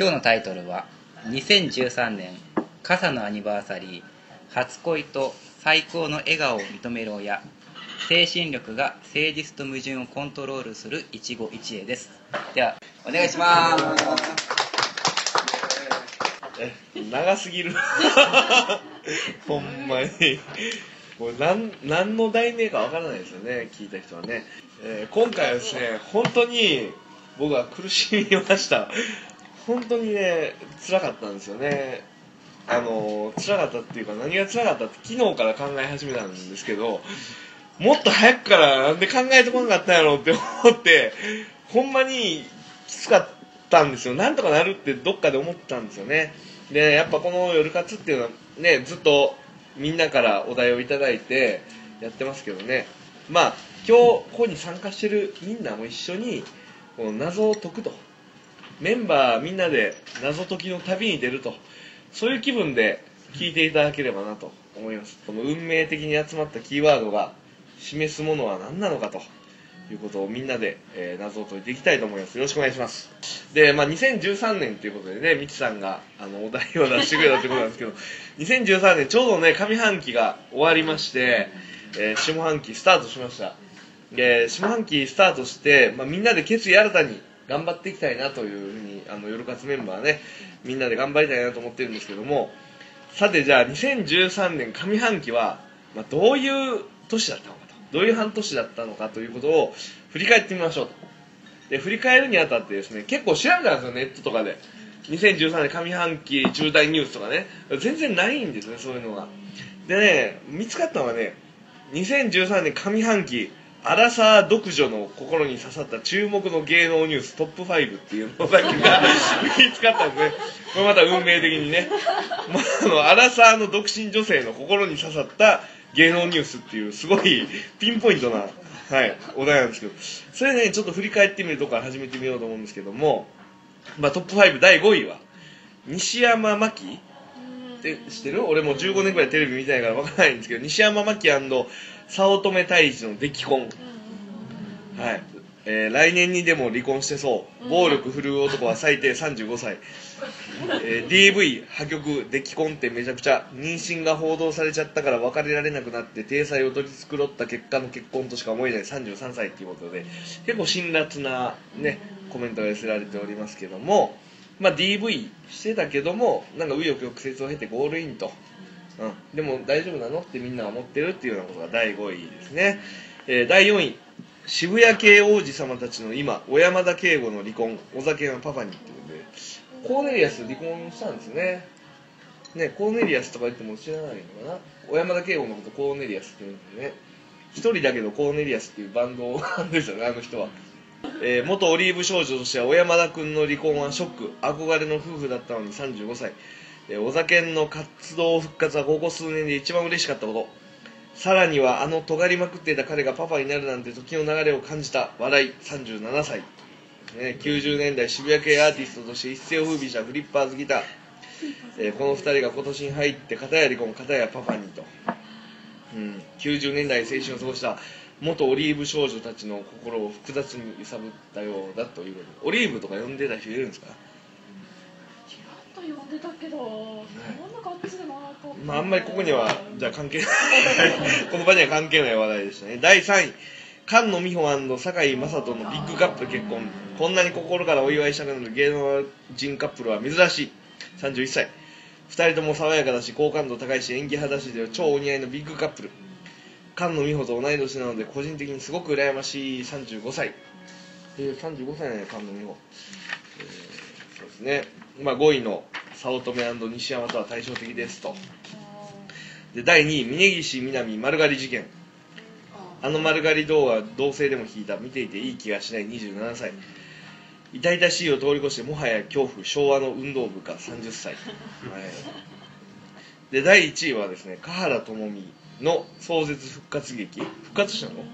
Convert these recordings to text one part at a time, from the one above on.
今日のタイトルは2013年傘のアニバーサリー初恋と最高の笑顔を認める親。精神力が誠実と矛盾をコントロールする一期一会です。ではお願いします。え長すぎる。ほんまに。もうなん何の題名かわからないですよね聞いた人はね、えー今回はですね本当に僕は苦しみました本当にね辛かったんですよね。あの辛かったっていうか何が辛かったって昨日から考え始めたんですけどもっと早くからなんで考えてこなかったんやろうって思ってほんまにきつかったんですよ。なんとかなるってどっかで思ったんですよね。でやっぱこの夜活っていうのはねずっとみんなからお題をいただいてやってますけどね。まあ今日ここに参加してるみんなも一緒にこの謎を解くと。メンバーみんなで謎解きの旅に出ると。そういう気分で聞いていただければなと思います。この運命的に集まったキーワードが示すものは何なのかと。いうことをみんなで、えー謎を解いていきたいと思います。よろしくお願いします。で、まあ、2013年ということでねみちさんがあのお題を出してくれたということなんですけど 2013年ちょうどね上半期が終わりまして、えー下半期スタートしました。で下半期スタートして、まあ、みんなで決意新たに頑張っていきたいなというふうにあの夜活メンバーねみんなで頑張りたいなと思ってるんですけどもさてじゃあ2013年上半期は、まあ、どういう年だったのかとどういう半年だったのかということを振り返ってみましょうと。で振り返るにあたってですね結構調べたんですよネットとかで。2013年上半期重大ニュースとかね全然ないんですねそういうのが。でね見つかったのはね2013年上半期アラサー独女の心に刺さった注目の芸能ニューストップ5っていうのだけが 見つかったんですね。これまた運命的にね、まあ、あのアラサーの独身女性の心に刺さった芸能ニュースっていうすごいピンポイントな、はい、お題なんですけど。それねちょっと振り返ってみるとこから始めてみようと思うんですけども、まあ、トップ5第5位は西山真紀って知ってる？俺もう15年ぐらいテレビ見てないから分からないんですけど西山真紀早乙女太一の出来婚。はい、えー来年にでも離婚してそう。暴力振るう男は最低35歳、えー DV 破局出来婚ってめちゃくちゃ妊娠が報道されちゃったから別れられなくなって体裁を取り繕った結果の結婚としか思えない33歳っていうことで結構辛辣なねコメントが寄せられておりますけどもまあ DV してたけどもなんか紆余曲折を経てゴールインとうん、でも大丈夫なのってみんなが思ってるっていうようなことが第5位ですね、えー第4位。渋谷系王子様たちの今小山田圭吾の離婚お酒のパパにってことで。コーネリアス離婚したんですね。ねコーネリアスとか言っても知らないのかな。小山田圭吾のことコーネリアスって言うんですよね。一人だけどコーネリアスっていうバンドなんですよねあの人は。えー元オリーブ少女としては小山田君の離婚はショック。憧れの夫婦だったのに35歳えーお酒の活動復活はここ数年で一番嬉しかったこと。さらにはあの尖りまくっていた彼がパパになるなんて時の流れを感じた笑い37歳、ね、90年代渋谷系アーティストとして一世を風靡したフリッパーズギター、えーこの2人が今年に入って片や離婚片やパパにと、うん、90年代青春を過ごした元オリーブ少女たちの心を複雑に揺さぶったようだということで。オリーブとか呼んでた人いるんですか？ちらっと呼んでたけど、どんななと。まあ、あんまりここには、じゃあ関係ない。この場には関係ない話題でしたね。第3位。菅野美穂堺雅人のビッグカップル結婚。こんなに心からお祝いしたくなる芸能人カップルは珍しい。31歳。二人とも爽やかだし、好感度高いし、演技派だしで超お似合いのビッグカップル。菅野美穂と同い年なので、個人的にすごく羨ましい35歳。えー、35歳なんや、菅野美穂。えーそうですね。まあ、5位の早乙女西山とは対照的ですと。で第2位峯岸みなみ丸刈り事件。あの丸刈り動画同性でも聞いた。見ていていい気がしない27歳。痛々しいを通り越してもはや恐怖昭和の運動部か30歳、はい、で第1位はですね華原朋美の壮絶復活劇。復活したの？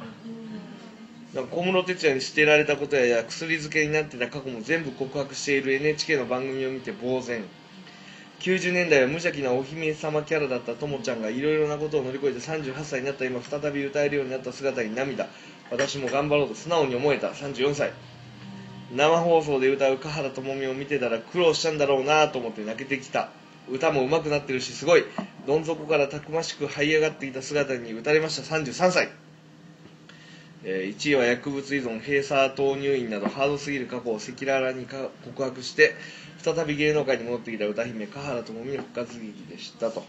小室哲哉に捨てられたことや薬漬けになってた過去も全部告白している NHK の番組を見て呆然90年代は無邪気なお姫様キャラだったともちゃんがいろいろなことを乗り越えて38歳になった。今再び歌えるようになった姿に涙。私も頑張ろうと素直に思えた。34歳。生放送で歌う華原朋美を見てたら苦労したんだろうなと思って泣けてきた。歌も上手くなってるしすごい。どん底からたくましく這い上がっていた姿に打たれました。33歳、えー1位は薬物依存閉鎖投入院などハードすぎる過去を赤裸々に告白して再び芸能界に戻ってきた歌姫華原朋美の復活劇でしたと。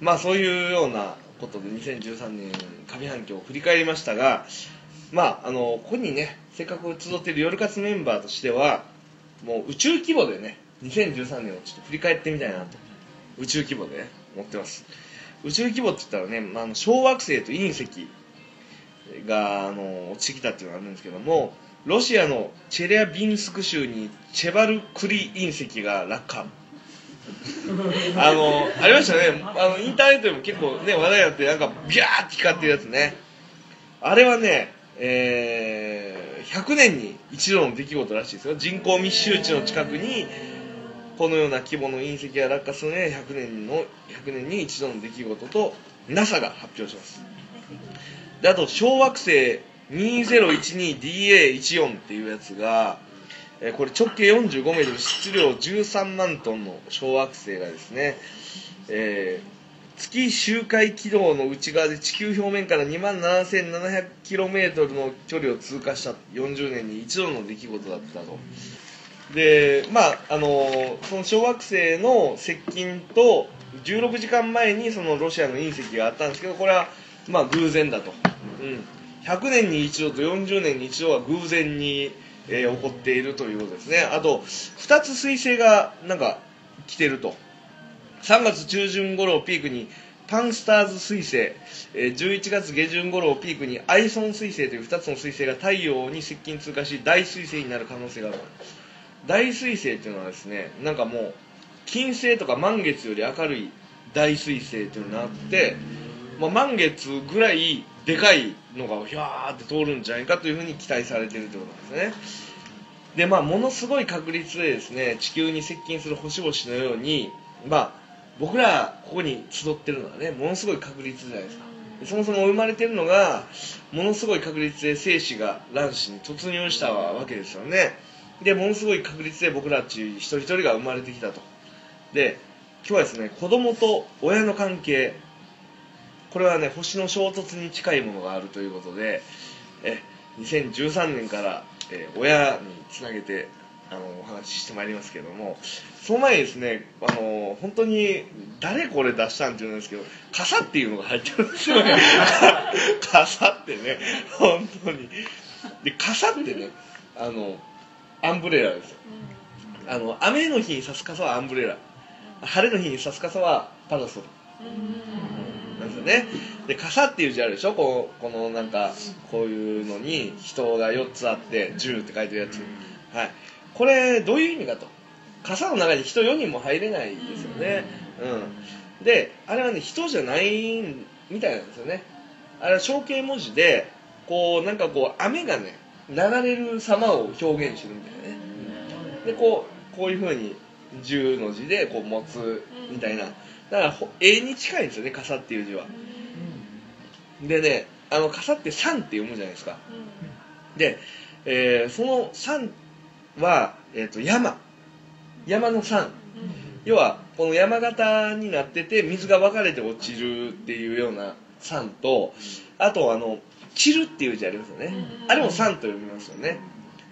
まあそういうようなことで2013年上半期を振り返りましたがまああのここにねせっかく集っている夜活メンバーとしてはもう宇宙規模でね2013年をちょっと振り返ってみたいなと。宇宙規模でね思ってます。宇宙規模って言ったらね、まあ、小惑星と隕石があの落ちてきたっていうのがあるんですけどもロシアのチェリャビンスク州にチェバルクリ隕石が落下。あのありましたね。あのインターネットでも結構ね話題になってなんかビャーって光ってるやつね。あれはねえー100年に一度の出来事らしいですよ。人口密集地の近くにこのような規模の隕石が落下するね100年の100年に一度の出来事と NASA が発表します。であと小惑星 2012DA14 っていうやつが、えこれ直径45メートル質量13万トンの小惑星がですね、えー月周回軌道の内側で地球表面から2万 7700km の距離を通過した40年に一度の出来事だったと。でまああのその小惑星の接近と16時間前にそのロシアの隕石があったんですけどこれはまあ偶然だと、うん、100年に一度と40年に一度は偶然に、えー起こっているということですね。あと2つ彗星がなんか来てると。3月中旬頃をピークにパンスターズ彗星、えー11月下旬頃をピークにアイソン彗星という2つの彗星が太陽に接近通過し大彗星になる可能性がある大彗星っていうのはですねなんかもう金星とか満月より明るい大彗星っていうのがあって、まあ、満月ぐらいでかいのがひゃーって通るんじゃないかというふうに期待されてるということなんですね。でまあものすごい確率でですね地球に接近する星々のようにまあ僕らここに集ってるのはねものすごい確率じゃないですか。そもそも生まれてるのがものすごい確率で精子が卵子に突入したわけですよね。でものすごい確率で僕らっち一人一人が生まれてきたと。で今日はですね子供と親の関係これはね星の衝突に近いものがあるということでえ2013年から、えー親につなげてあのお話ししてまいりますけどもその前にですねあの本当に誰これ出したんって言うんですけど傘っていうのが入ってるんですよね。傘ってね本当に。で傘ってねあのアンブレラですよ。あの雨の日に差す傘はアンブレラ。晴れの日に差す傘はパラソルですよね。で傘っていう字あるでしょ？こうこのなんかこういうのに人が4つあって10って書いてるやつ、はい、これどういう意味かと。傘の中に人4人も入れないですよね。うん。であれはね人じゃないみたいなんですよね。あれは象形文字でこうなんかこう雨がね流れる様を表現してるみたいなね。でこうこういうふうに10の字でこう持つみたいな。だからほ絵に近いんですよね傘っていう字は。でねあの傘って「山」って読むじゃないですか。で、えーその山は、えー、と山。山の山要はこの山形になってて水が分かれて落ちるっていうような山とあとあの散るっていう字ありますよね。あれも山と読みますよね。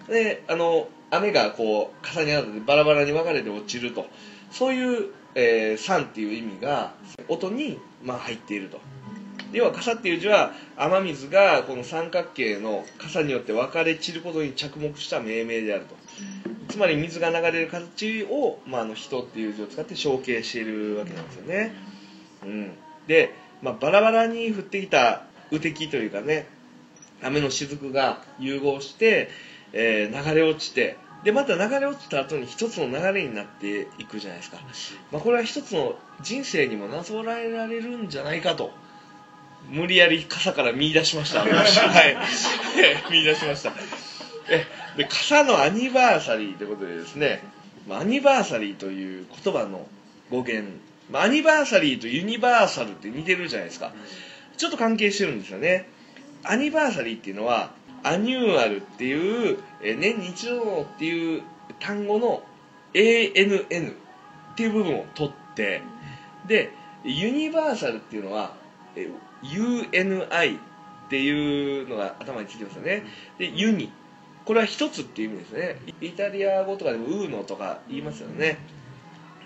であの雨がこう傘に当たってバラバラに分かれて落ちると。そういう、えー、山っていう意味が音に、まあ、入っていると。要は傘っていう字は雨水がこの三角形の傘によって分かれ散ることに着目した命名であると。つまり水が流れる形を、まあ、あの人っていう字を使って象形しているわけなんですよね、うん、で、まあ、バラバラに降ってきた雨滴というかね雨の雫が融合して、えー流れ落ちてでまた流れ落ちた後に一つの流れになっていくじゃないですか、まあ、これは一つの人生にもなぞらえられるんじゃないかと無理やり傘から見出しました。私 はい。見出しました。えで傘のアニバーサリーということでですねまあアニバーサリーという言葉の語源、まあアニバーサリーとユニバーサルって似てるじゃないですか。ちょっと関係してるんですよね。アニバーサリーっていうのはアニューアルっていう、えー年に一度のっていう単語の ANN っていう部分を取ってでユニバーサルっていうのはえ UNI っていうのが頭についてますよね。でユニ。これは一つっていう意味ですね。イタリア語とかでもウーノとか言いますよね、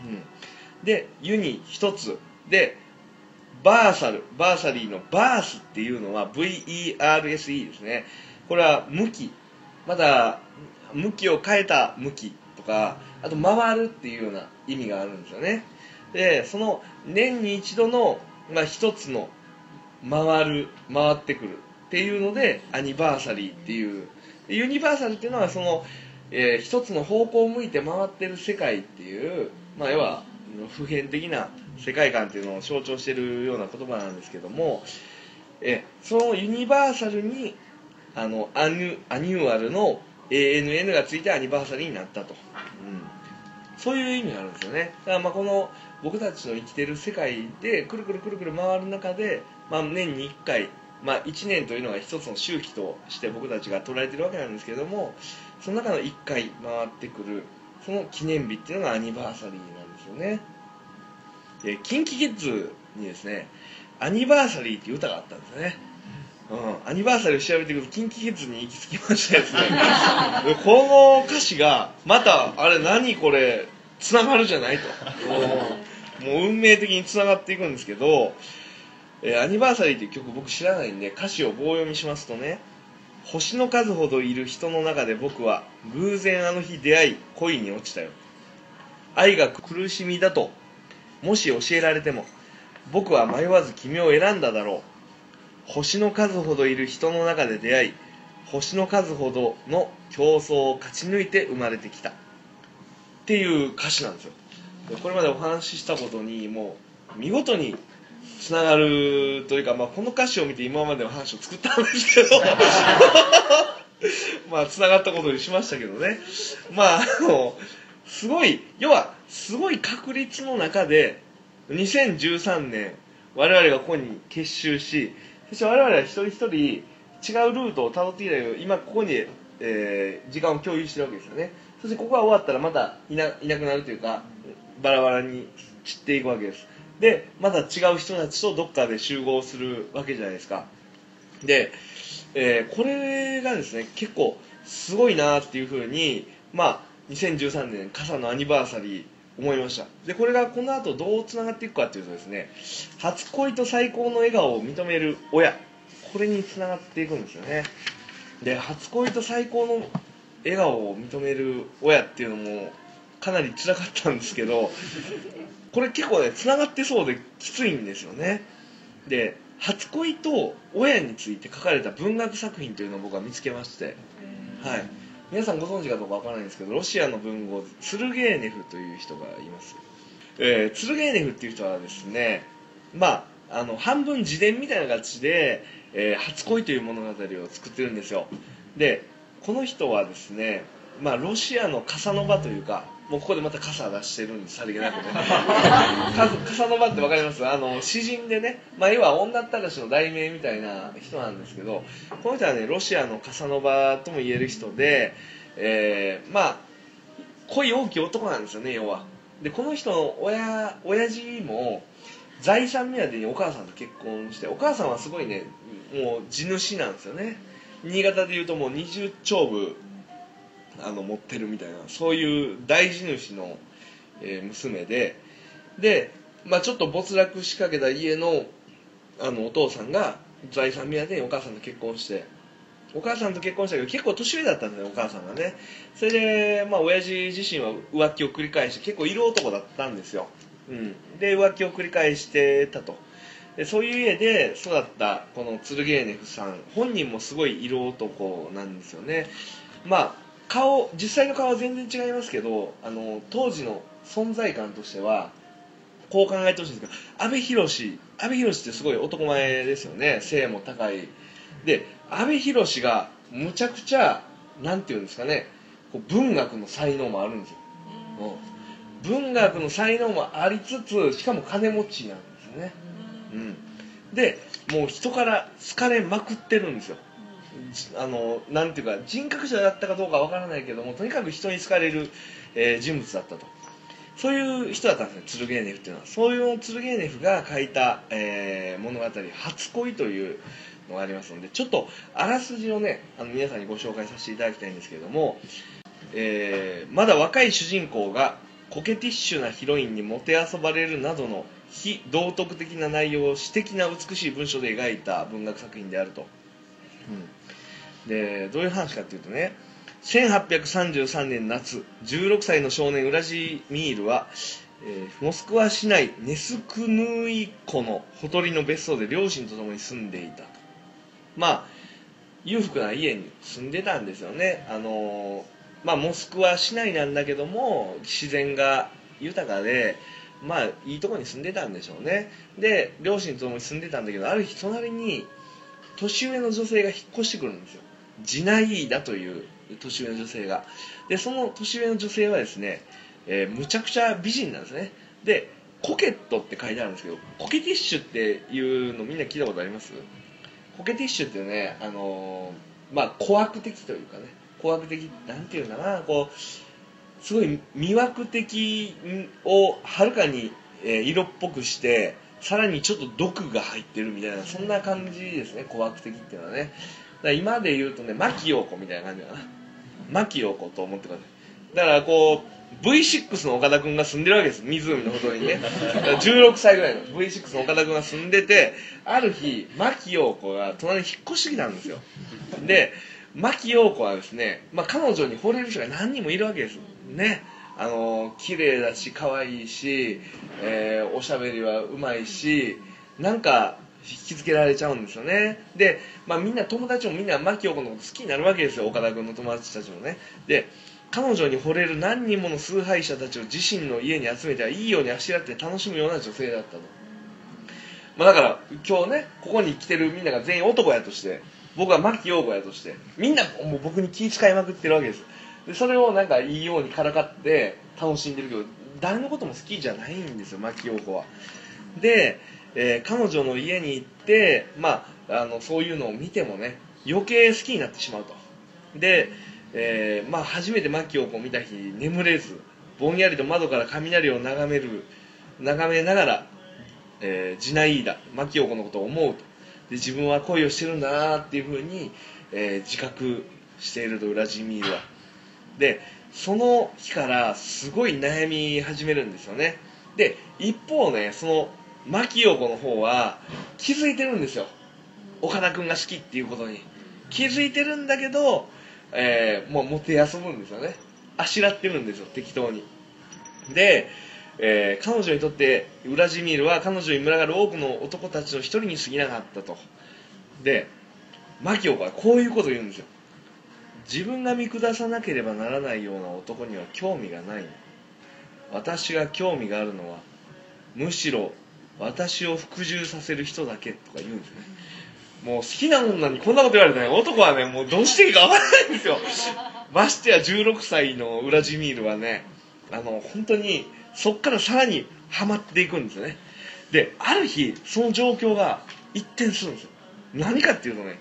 うん、でユニ一つ。でバーサル。バーサリーのバースっていうのは VERSE ですね。これは向き。まだ向きを変えた向きとかあと回るっていうような意味があるんですよね。でその年に一度の、まあ、一つの回る回ってくるっていうのでアニバーサリーっていう。ユニバーサルっていうのはその、えー一つの方向を向いて回ってる世界っていう、まあ、要は普遍的な世界観っていうのを象徴してるような言葉なんですけども、えーそのユニバーサルにあのアニュ annual の ANN がついてアニバーサリーになったと、うん、そういう意味があるんですよね。だからまあこの僕たちの生きてる世界でくるくるくるくる回る中で、まあ、年に1回、まあ、1年というのが一つの周期として僕たちが捉えてるわけなんですけどもその中の1回回ってくるその記念日っていうのがアニバーサリーなんですよね。で KinKiKids にですね「アニバーサリー」っていう歌があったんですよね。アニバーサリーを調べていくと KinKiKids に行き着きましてですねこの歌詞がまたあれ何これつながるじゃないと。もう運命的につながっていくんですけど「えーアニバーサリー」っていう曲僕知らないんで歌詞を棒読みしますとね星の数ほどいる人の中で僕は偶然あの日出会い恋に落ちたよ。愛が苦しみだともし教えられても僕は迷わず君を選んだだろう。星の数ほどいる人の中で出会い星の数ほどの競争を勝ち抜いて生まれてきた。っていう歌詞なんですよ。これまでお話ししたことにもう見事につながるというか、まあ、この歌詞を見て今までの話を作ったんですけど。まあつながったことにしましたけどね。まああのすごい要はすごい確率の中で2013年我々がここに結集しそして我々は一人一人違うルートをたどってきたけど今ここに、えー時間を共有してるわけですよね。そしてここが終わったらまたいないなくなるというかバラバラに散っていくわけです。でまた違う人たちとどっかで集合するわけじゃないですか。で、えーこれがですね結構すごいなっていうふうにまあ2013年傘のアニバーサリー思いました。でこれがこの後どうつながっていくかっていうとですね初恋と最高の笑顔を認める親。これにつながっていくんですよね。で初恋と最高の笑顔を認める親っていうのもかなり辛かったんですけどこれ結構ねつながってそうできついんですよね。で初恋と親について書かれた文学作品というのを僕は見つけまして。はい。皆さんご存知かどうかわからないんですけどロシアの文豪ツルゲーネフという人がいます、えーツルゲーネフっていう人はですねまああの半分自伝みたいな形で、えー初恋という物語を作ってるんですよ。でこの人はですねまあロシアのカサノバというかもうここでまた傘出してるんですさりげなくね。カカサノバってわかります？あの詩人でね、まあ、要は女ったらしの題名みたいな人なんですけどこの人はねロシアのカサノバとも言える人で、えーまあ恋多きい男なんですよね要は。でこの人の親親父も財産目当てにお母さんと結婚してお母さんはすごいねもう地主なんですよね。新潟でいうともう20丁部あの持ってるみたいなそういう大地主の、えー娘でで、まあ、ちょっと没落しかけた家のあのお父さんが財産目当てにお母さんと結婚してお母さんと結婚したけど結構年上だったんだよお母さんがね。それでまあ親父自身は浮気を繰り返して結構色男だったんですよ、うん、で浮気を繰り返してたと。でそういう家で育ったこのツルゲーネフさん本人もすごい色男なんですよね。まあ顔実際の顔は全然違いますけどあの当時の存在感としてはこう考えてほしいんですけど阿部寛阿部寛ってすごい男前ですよね。背も高い。で阿部寛がむちゃくちゃなんていうんですかねこう文学の才能もあるんですよ、うん、文学の才能もありつつしかも金持ちなんですよね、うん、でもう人から好かれまくってるんですよ。じあのなんていうか人格者だったかどうかわからないけどもとにかく人に好かれる、えー人物だったと。そういう人だったんですねツルゲーネフっていうのは。そういうツルゲーネフが書いた、えー物語「初恋」というのがありますのでちょっとあらすじをねあの皆さんにご紹介させていただきたいんですけれども、えーまだ若い主人公がコケティッシュなヒロインにもてあそばれるなどの非道徳的な内容を詩的な美しい文章で描いた文学作品であると、うん、でどういう話かっていうとね1833年夏16歳の少年ウラジミールは、えーモスクワ市内ネスクヌーイ湖のほとりの別荘で両親と共に住んでいたと。まあ裕福な家に住んでたんですよね。あのーまあモスクワ市内なんだけども自然が豊かでまあいいとこに住んでたんでしょうね。で両親と共に住んでたんだけどある日隣に年上の女性が引っ越してくるんですよ。ジナイーダという年上の女性が。でその年上の女性はですね、えーむちゃくちゃ美人なんですね。でコケットって書いてあるんですけどコケティッシュっていうのみんな聞いたことあります？コケティッシュってねあのーまあ小悪的というかね。小悪的なんていうのかな。こうすごい魅惑的をはるかに、色っぽくしてさらにちょっと毒が入ってるみたいなそんな感じですね。小悪的っていうのはね。ら今で言うとね牧陽子みたいな感じかな。牧陽子と思ってくださいだからこう V6 の岡田君が住んでるわけです。湖のほとりにね。だから16歳ぐらいの。V6 の岡田君が住んでてある日牧陽子が隣に引っ越してきたんですよ。で牧陽子はですね、まあ、彼女に惚れる人が何人もいるわけです。ね。あの綺麗だし可愛いし、えーおしゃべりはうまいしなんか引きつけられちゃうんですよね。で、まあ、みんな友達もみんな牧陽子のこと好きになるわけですよ。岡田君の友達たちもね。で彼女に惚れる何人もの崇拝者たちを自身の家に集めてはいいようにあしらって楽しむような女性だったと、まあ、だから今日ねここに来てるみんなが全員男やとして僕は牧陽子やとしてみんなもう僕に気遣いまくってるわけです。でそれをなんかいいようにからかって楽しんでるけど誰のことも好きじゃないんですよ牧陽子は。で、えー彼女の家に行って、まあ、あのそういうのを見てもね余計好きになってしまうと。で、えーまあ、初めて牧陽子を見た日眠れずぼんやりと窓から雷を眺める眺めながら、えージナイーダ牧陽子のことを思うと。で自分は恋をしてるんだなっていうふうに、え自覚しているとウラジミールはでその日からすごい悩み始めるんですよね。で一方ねその牧陽子の方は気づいてるんですよ。岡田君が好きっていうことに。気づいてるんだけど、えーもうもてあそぶんですよね。あしらってるんですよ適当に。で、えー彼女にとってウラジミールは彼女に群がる多くの男たちの一人に過ぎなかったと。で牧陽子はこういうこと言うんですよ。自分が見下さなければならないような男には興味がない私が興味があるのはむしろ私を服従させる人だけとか言うんですね。もう好きな女にこんなこと言われたらね男はねもうどうしていいか分からないんですよ。ましてや16歳のウラジミールはねあの本当にそっからさらにハマっていくんですよね。である日その状況が一転するんですよ。何かっていうとね、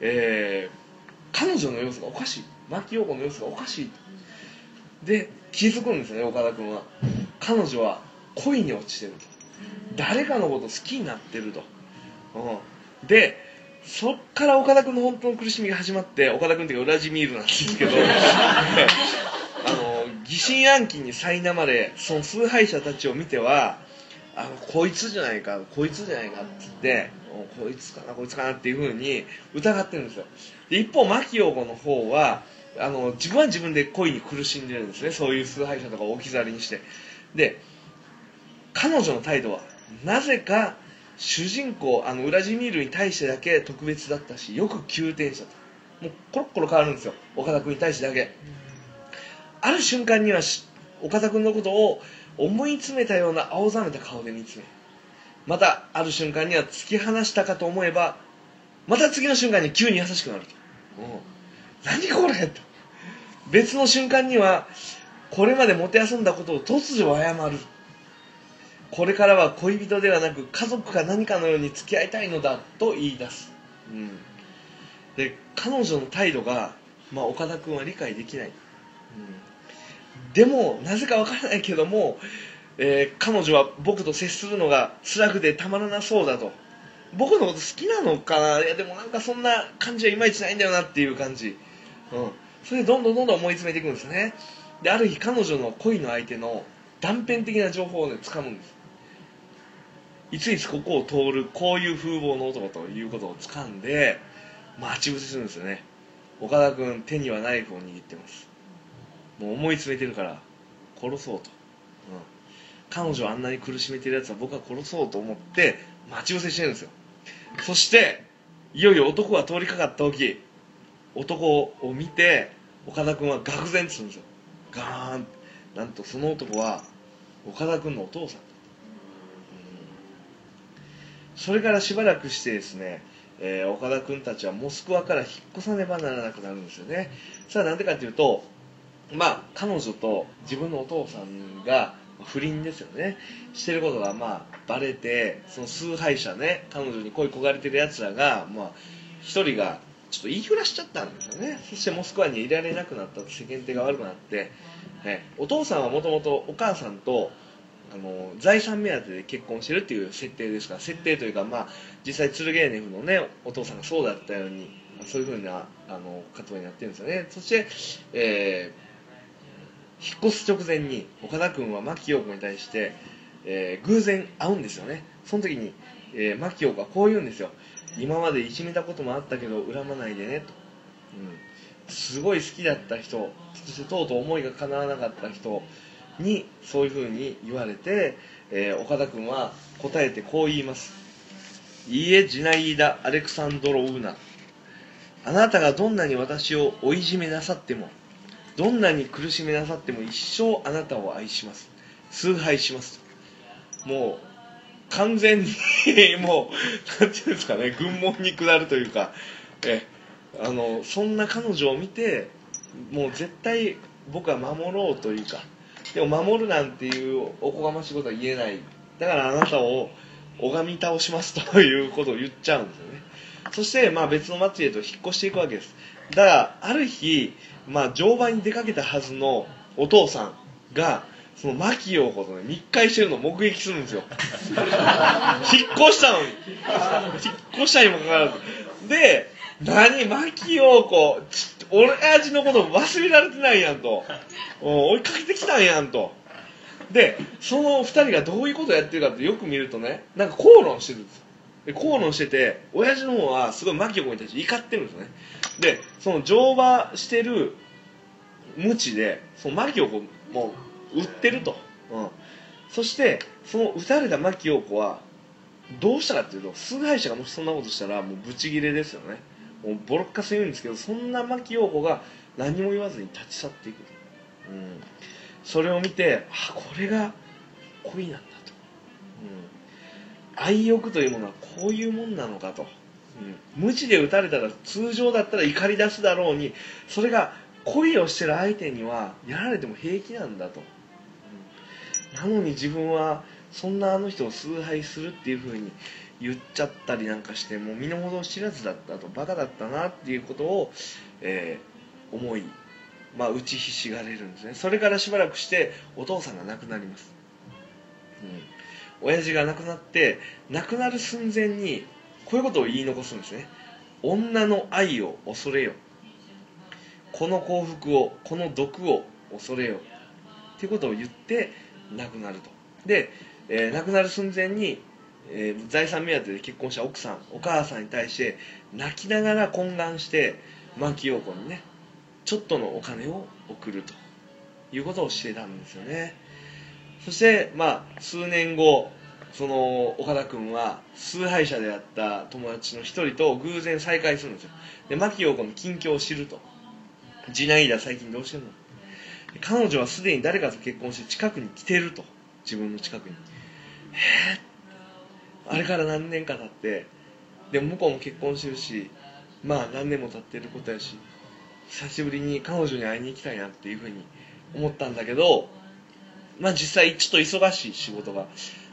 えー彼女の様子がおかしい。牧陽子の様子がおかしい。で気づくんですよね岡田君は。彼女は恋に落ちてると誰かのこと好きになってると、うん、でそっから岡田君の本当の苦しみが始まって岡田君っていうかウラジミールなんですけど。あの疑心暗鬼に苛まれその崇拝者たちを見てはあのこいつじゃないかこいつじゃないかって言ってこいつかなこいつかなっていうふうに疑ってるんですよ。で一方牧陽子の方はあの自分は自分で恋に苦しんでるんですね。そういう崇拝者とかを置き去りにして。で彼女の態度はなぜか主人公あのウラジミールに対してだけ特別だったしよく急転したと。もうコロッコロ変わるんですよ。岡田君に対してだけ。ある瞬間にはし岡田君のことを思い詰めたような青ざめた顔で見つめまたある瞬間には突き放したかと思えばまた次の瞬間に急に優しくなると、うん、何これと。別の瞬間にはこれまでもてあそんだことを突如謝る。これからは恋人ではなく家族か何かのように付き合いたいのだと言い出す、うん。で彼女の態度が、まあ、岡田君は理解できない、うん、でもなぜかわからないけども、えー彼女は僕と接するのが辛くてたまらなそうだと。僕のこと好きなのかな？いやでもなんかそんな感じはいまいちないんだよなっていう感じ、うん、それでどんどんどんどん思い詰めていくんですね。である日彼女の恋の相手の断片的な情報をね掴むんですいついつここを通るこういう風貌の男ということを掴んで待ち伏せするんですよね。岡田君手にはナイフを握ってます。もう思い詰めてるから殺そうと、うん、彼女をあんなに苦しめてるやつは僕は殺そうと思って待ち伏せしてるんですよ。そしていよいよ男が通りかかった時男を見て岡田君は愕然とするんですよ。ガーン。なんとその男は岡田君のお父さ、ん。それからしばらくしてですね、えー岡田君たちはモスクワから引っ越さねばならなくなるんですよね。さあなんでかっていうとまあ彼女と自分のお父さんが不倫ですよね。してることがまあバレてその崇拝者ね彼女に恋焦がれてるやつらがまあ一人がちょっと言いふらしちゃったんですよね。そしてモスクワにいられなくなったと世間体が悪くなって、ね、お父さんはもともとお母さんとあの財産目当てで結婚してるっていう設定ですから設定というかまあ実際ツルゲーネフのねお父さんがそうだったようにそういうふうなあの活動になってるんですよね。そして、えー引っ越す直前に岡田君は牧陽子に対して、えー偶然会うんですよね。その時に、牧陽子はこう言うんですよ。今までいじめたこともあったけど恨まないでねと、うん、すごい好きだった人そしてとうとう思いが叶わなかった人にそういうふうに言われて、えー岡田君は答えてこう言います。いいえジナイーダ・アレクサンドロウーナ。あなたがどんなに私を追いじめなさってもどんなに苦しめなさっても一生あなたを愛します。崇拝します。もう完全に もうなんていうんですかね軍門に下るというかえあのそんな彼女を見てもう絶対僕は守ろうというかでも守るなんていうおこがましいことは言えない。だからあなたを拝み倒しますということを言っちゃうんですよね。そしてまあ別の町へと引っ越していくわけです。だからある日、まあ、乗馬に出かけたはずのお父さんがその牧陽子とね密会してるのを目撃するんですよ。引っ越したのに。引っ越したにもかかわらず。で何牧陽子ち親父のこと忘れられてないやんと。追いかけてきたんやんと。でその2人がどういうことやってるかってよく見るとねなんか口論してるんですよ。で口論してて親父の方はすごい牧陽子に対して怒ってるんですね。でその乗馬してる無知でその牧陽子もう売ってると、うん、そしてその撃たれた牧陽子はどうしたかっていうと崇拝者がもしそんなことしたらもうブチギレですよね。もうボロッカス言うんですけどそんな牧陽子が何も言わずに立ち去っていく、う。ん、それを見てあこれが恋なんだと、うん、愛欲というものはこういうもんなのかと、うん、無知で撃たれたら通常だったら怒り出すだろうにそれが恋をしてる相手にはやられても平気なんだと、うん。なのに自分はそんなあの人を崇拝するっていう風に言っちゃったりなんかしてもう身の程知らずだったとバカだったなっていうことを、えー思い、まあ、打ちひしがれるんですね。それからしばらくしてお父さんが亡くなります、うん、親父が亡くなって亡くなる寸前にこういうことを言い残すんですね。女の愛を恐れよ。この幸福をこの毒を恐れよ。っていうことを言って亡くなると。で、えー亡くなる寸前に、えー財産目当てで結婚した奥さんお母さんに対して泣きながら懇願して牧陽子にねちょっとのお金を送るということをしてたんですよね。そしてまあ数年後その岡田君は崇拝者であった友達の一人と偶然再会するんですよ。で牧陽子の近況を知ると「ジナイダ最近どうしてんの?」彼女はすでに誰かと結婚して近くに来てると。自分の近くに。えー、あれから何年か経ってでも向こうも結婚してるしまあ何年も経ってることやし久しぶりに彼女に会いに行きたいなっていうふうに思ったんだけどまあ実際ちょっと忙しい仕事が。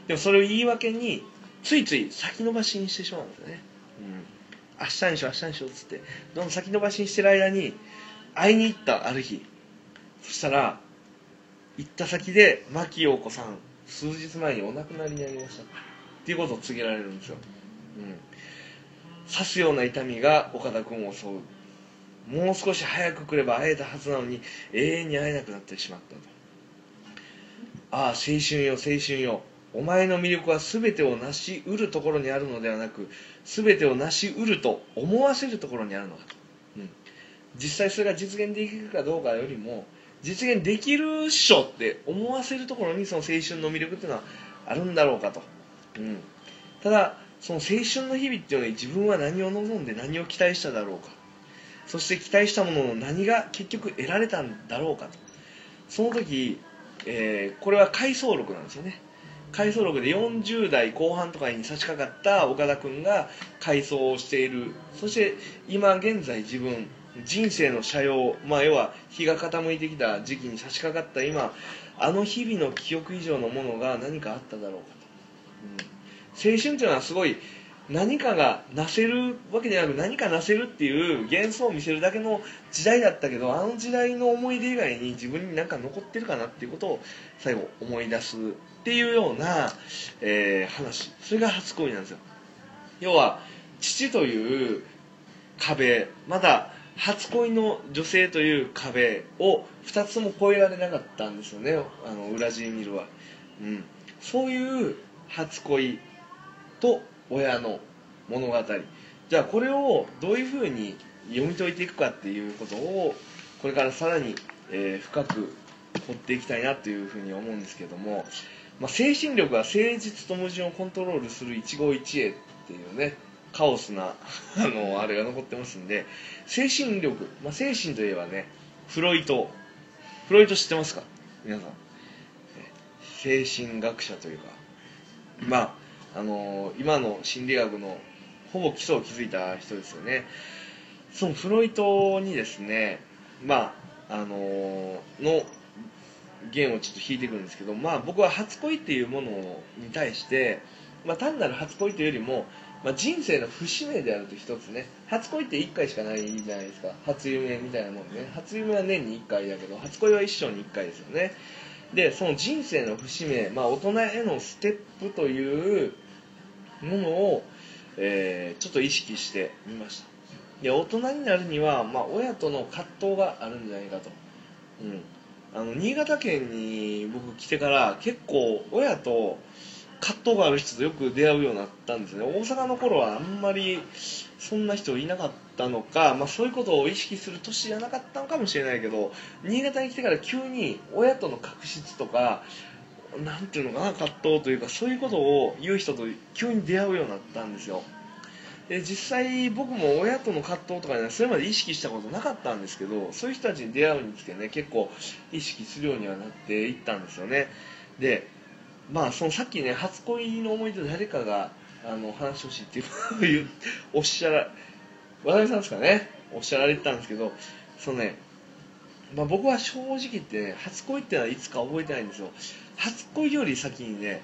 でもそれを言い訳についつい先延ばしにしてしまうんですよね、うん、明日にしよう明日にしようっつってどんどん先延ばしにしてる間に会いに行ったある日。そしたら行った先で牧陽子さん数日前にお亡くなりになりました。っていうことを告げられるんですよ、うん、刺すような痛みが岡田君を襲う。もう少し早く来れば会えたはずなのに永遠に会えなくなってしまったと。ああ青春よ青春よ。お前の魅力は全てを成し得るところにあるのではなく全てを成し得ると思わせるところにあるのだと、うん、実際それが実現できるかどうかよりも実現できるっしょって思わせるところにその青春の魅力っていうのはあるんだろうかと、うん、ただその青春の日々っていうのに自分は何を望んで何を期待しただろうか。そして期待したものの何が結局得られたんだろうかと。その時、えー、これは回想録なんですよね。回想録で40代後半とかに差し掛かった岡田君が回想をしている。そして今現在自分人生の斜陽、まあ、要は日が傾いてきた時期に差し掛かった今あの日々の記憶以上のものが何かあっただろうか、青春というのはすごい何かがなせるわけではなく何かなせるっていう幻想を見せるだけの時代だったけどあの時代の思い出以外に自分に何か残ってるかなっていうことを最後思い出すっていうような、えー、話それが初恋なんですよ。要は父という壁まだ初恋の女性という壁を2つも越えられなかったんですよね。あのウラジーミルは、うん、そういう初恋と親の物語。じゃあこれをどういうふうに読み解いていくかっていうことをこれからさらに、えー、深く掘っていきたいなというふうに思うんですけども、まあ、精神力は誠実と矛盾をコントロールする一期一会っていうねカオスな あのあれが残ってますんで精神力、まあ、精神といえばねフロイト。フロイト知ってますか？皆さん。精神学者というか。まああの今の心理学のほぼ基礎を築いた人ですよね。そのフロイトにですねまああのの弦をちょっと弾いていくんですけどまあ僕は初恋っていうものに対して、まあ、単なる初恋というよりも、まあ、人生の節目であると一つね。初恋って1回しかないじゃないですか。初夢みたいなもんね。初夢は年に1回だけど初恋は一生に1回ですよね。でその人生の節目、まあ、大人へのステップというものを、えー、ちょっと意識してみました。で大人になるには、まあ、親との葛藤があるんじゃないかと、うん、あの新潟県に僕来てから結構親と葛藤がある人とよく出会うようになったんですね。大阪の頃はあんまりそんな人いなかったのか、まあ、そういうことを意識する年じゃなかったのかもしれないけど新潟に来てから急に親との確執とかなんていうのかな葛藤というかそういうことを言う人と急に出会うようになったんですよ。で実際僕も親との葛藤とかねそれまで意識したことなかったんですけどそういう人たちに出会うにつけね結構意識するようにはなっていったんですよね。でまあそのさっきね初恋の思い出誰かがあの話してほしいっていうおっしゃら渡辺さんですかね。おっしゃられてたんですけどそのねまあ、僕は正直言ってね初恋ってのはいつか覚えてないんですよ。初恋より先にね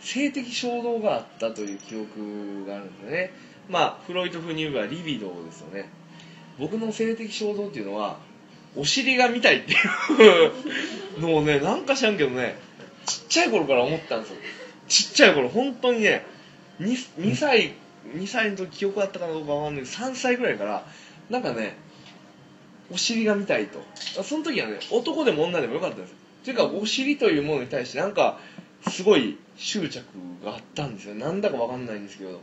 性的衝動があったという記憶があるんですよね。まあフロイト風に言えばリビドーですよね。僕の性的衝動っていうのはお尻が見たいっていうのをねなんか知らんけどねちっちゃい頃から思ったんですよ。ちっちゃい頃本当にね 2, 2歳2歳の時記憶あったかどうかわかんないけど3歳ぐらいからなんかねお尻が見たいと。その時はね男でも女でもよかったんですというかお尻というものに対してなんかすごい執着があったんですよ。なんだかわかんないんですけど。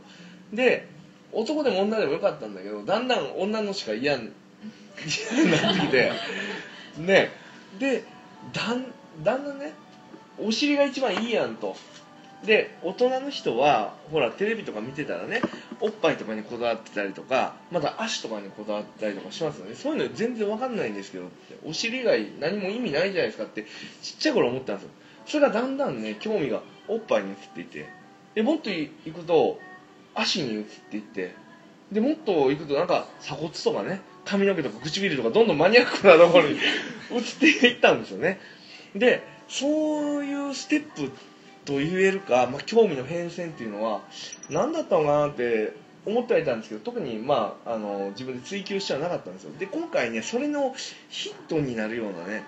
で男でも女でもよかったんだけどだんだん女のしか嫌になってきて。ね。でだんだんだんねお尻が一番いいやんと。で大人の人はほらテレビとか見てたらねおっぱいとかにこだわってたりとかまた足とかにこだわってたりとかしますよね。そういうの全然わかんないんですけどお尻以外何も意味ないじゃないですかってちっちゃい頃思ったんですよ。それがだんだんね興味がおっぱいに移っていてでもっといくと足に移っていってでもっといくとなんか鎖骨とかね髪の毛とか唇とかどんどんマニアックなところに 移っていったんですよね。でそういうステップと言えるか、まあ、興味の変遷っていうのは何だったのかなって思ってはいたんですけど特に、まあ、あの自分で追求してはなかったんですよ。で今回ねそれのヒットになるようなね、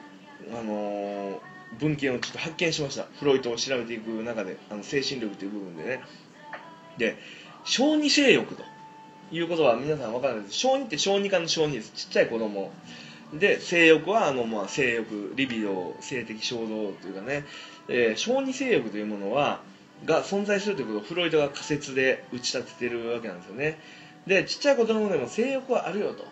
あの文献をちょっと発見しました。フロイトを調べていく中であの精神力という部分でね。で小児性欲ということは皆さん分からないです。小児って小児科の小児です。ちっちゃい子供。で性欲はあの、まあ、性欲リビド性的衝動というかね、えー小児性欲というものはが存在するということをフロイトが仮説で打ち立ててるわけなんですよね。でちっちゃい子供でも性欲はあるよと、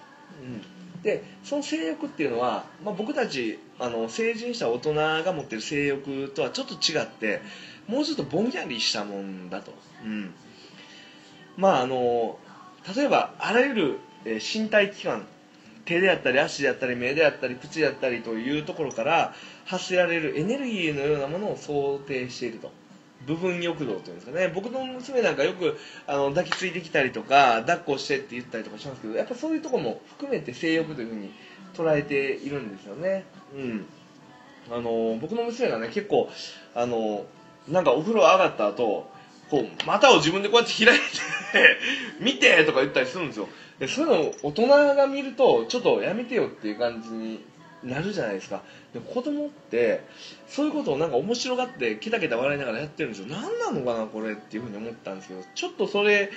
うん、でその性欲っていうのは、まあ、僕たちあの成人した大人が持ってる性欲とはちょっと違ってもうちょっとぼんやりしたもんだと、うん、まああの例えばあらゆる、身体器官手であったり足であったり目であったり口であったりというところから発せられるエネルギーのようなものを想定していると。部分欲動というんですかね。僕の娘なんかよくあの抱きついてきたりとか抱っこしてって言ったりとかしますけどやっぱそういうとこも含めて性欲というふうに捉えているんですよね。うん。あの僕の娘がね結構あのなんかお風呂上がった後こう股を自分でこうやって開いて 見てとか言ったりするんですよ。でそういうのを大人が見るとちょっとやめてよっていう感じになるじゃないですか。で子供ってそういうことをなんか面白がってケタケタ笑いながらやってるんですよ。何なのかなこれっていうふうに思ったんですけどちょっとそれ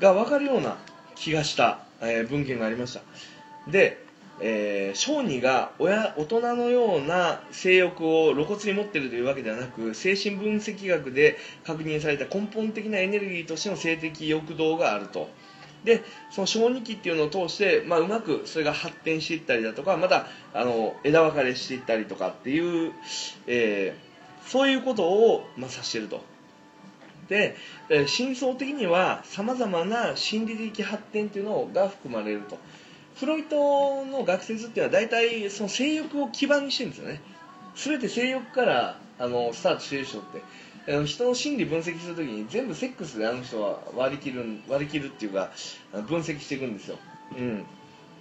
が分かるような気がした、えー文献がありました。で、えー小児が親大人のような性欲を露骨に持っているというわけではなく精神分析学で確認された根本的なエネルギーとしての性的欲動があると。でその小児期っていうのを通して、まあ、うまくそれが発展していったりだとかまたあの枝分かれしていったりとかっていう、えーそういうことを、まあ、指していると。で、えー真相的にはさまざまな心理的発展っていうのが含まれると。フロイトの学説っていうのは大体その性欲を基盤にしてるんですよね。全て性欲からあのスタートしてる人って。あの人の心理分析するときに全部セックスであの人は割り切る割り切るっていうか分析していくんですよ、うん、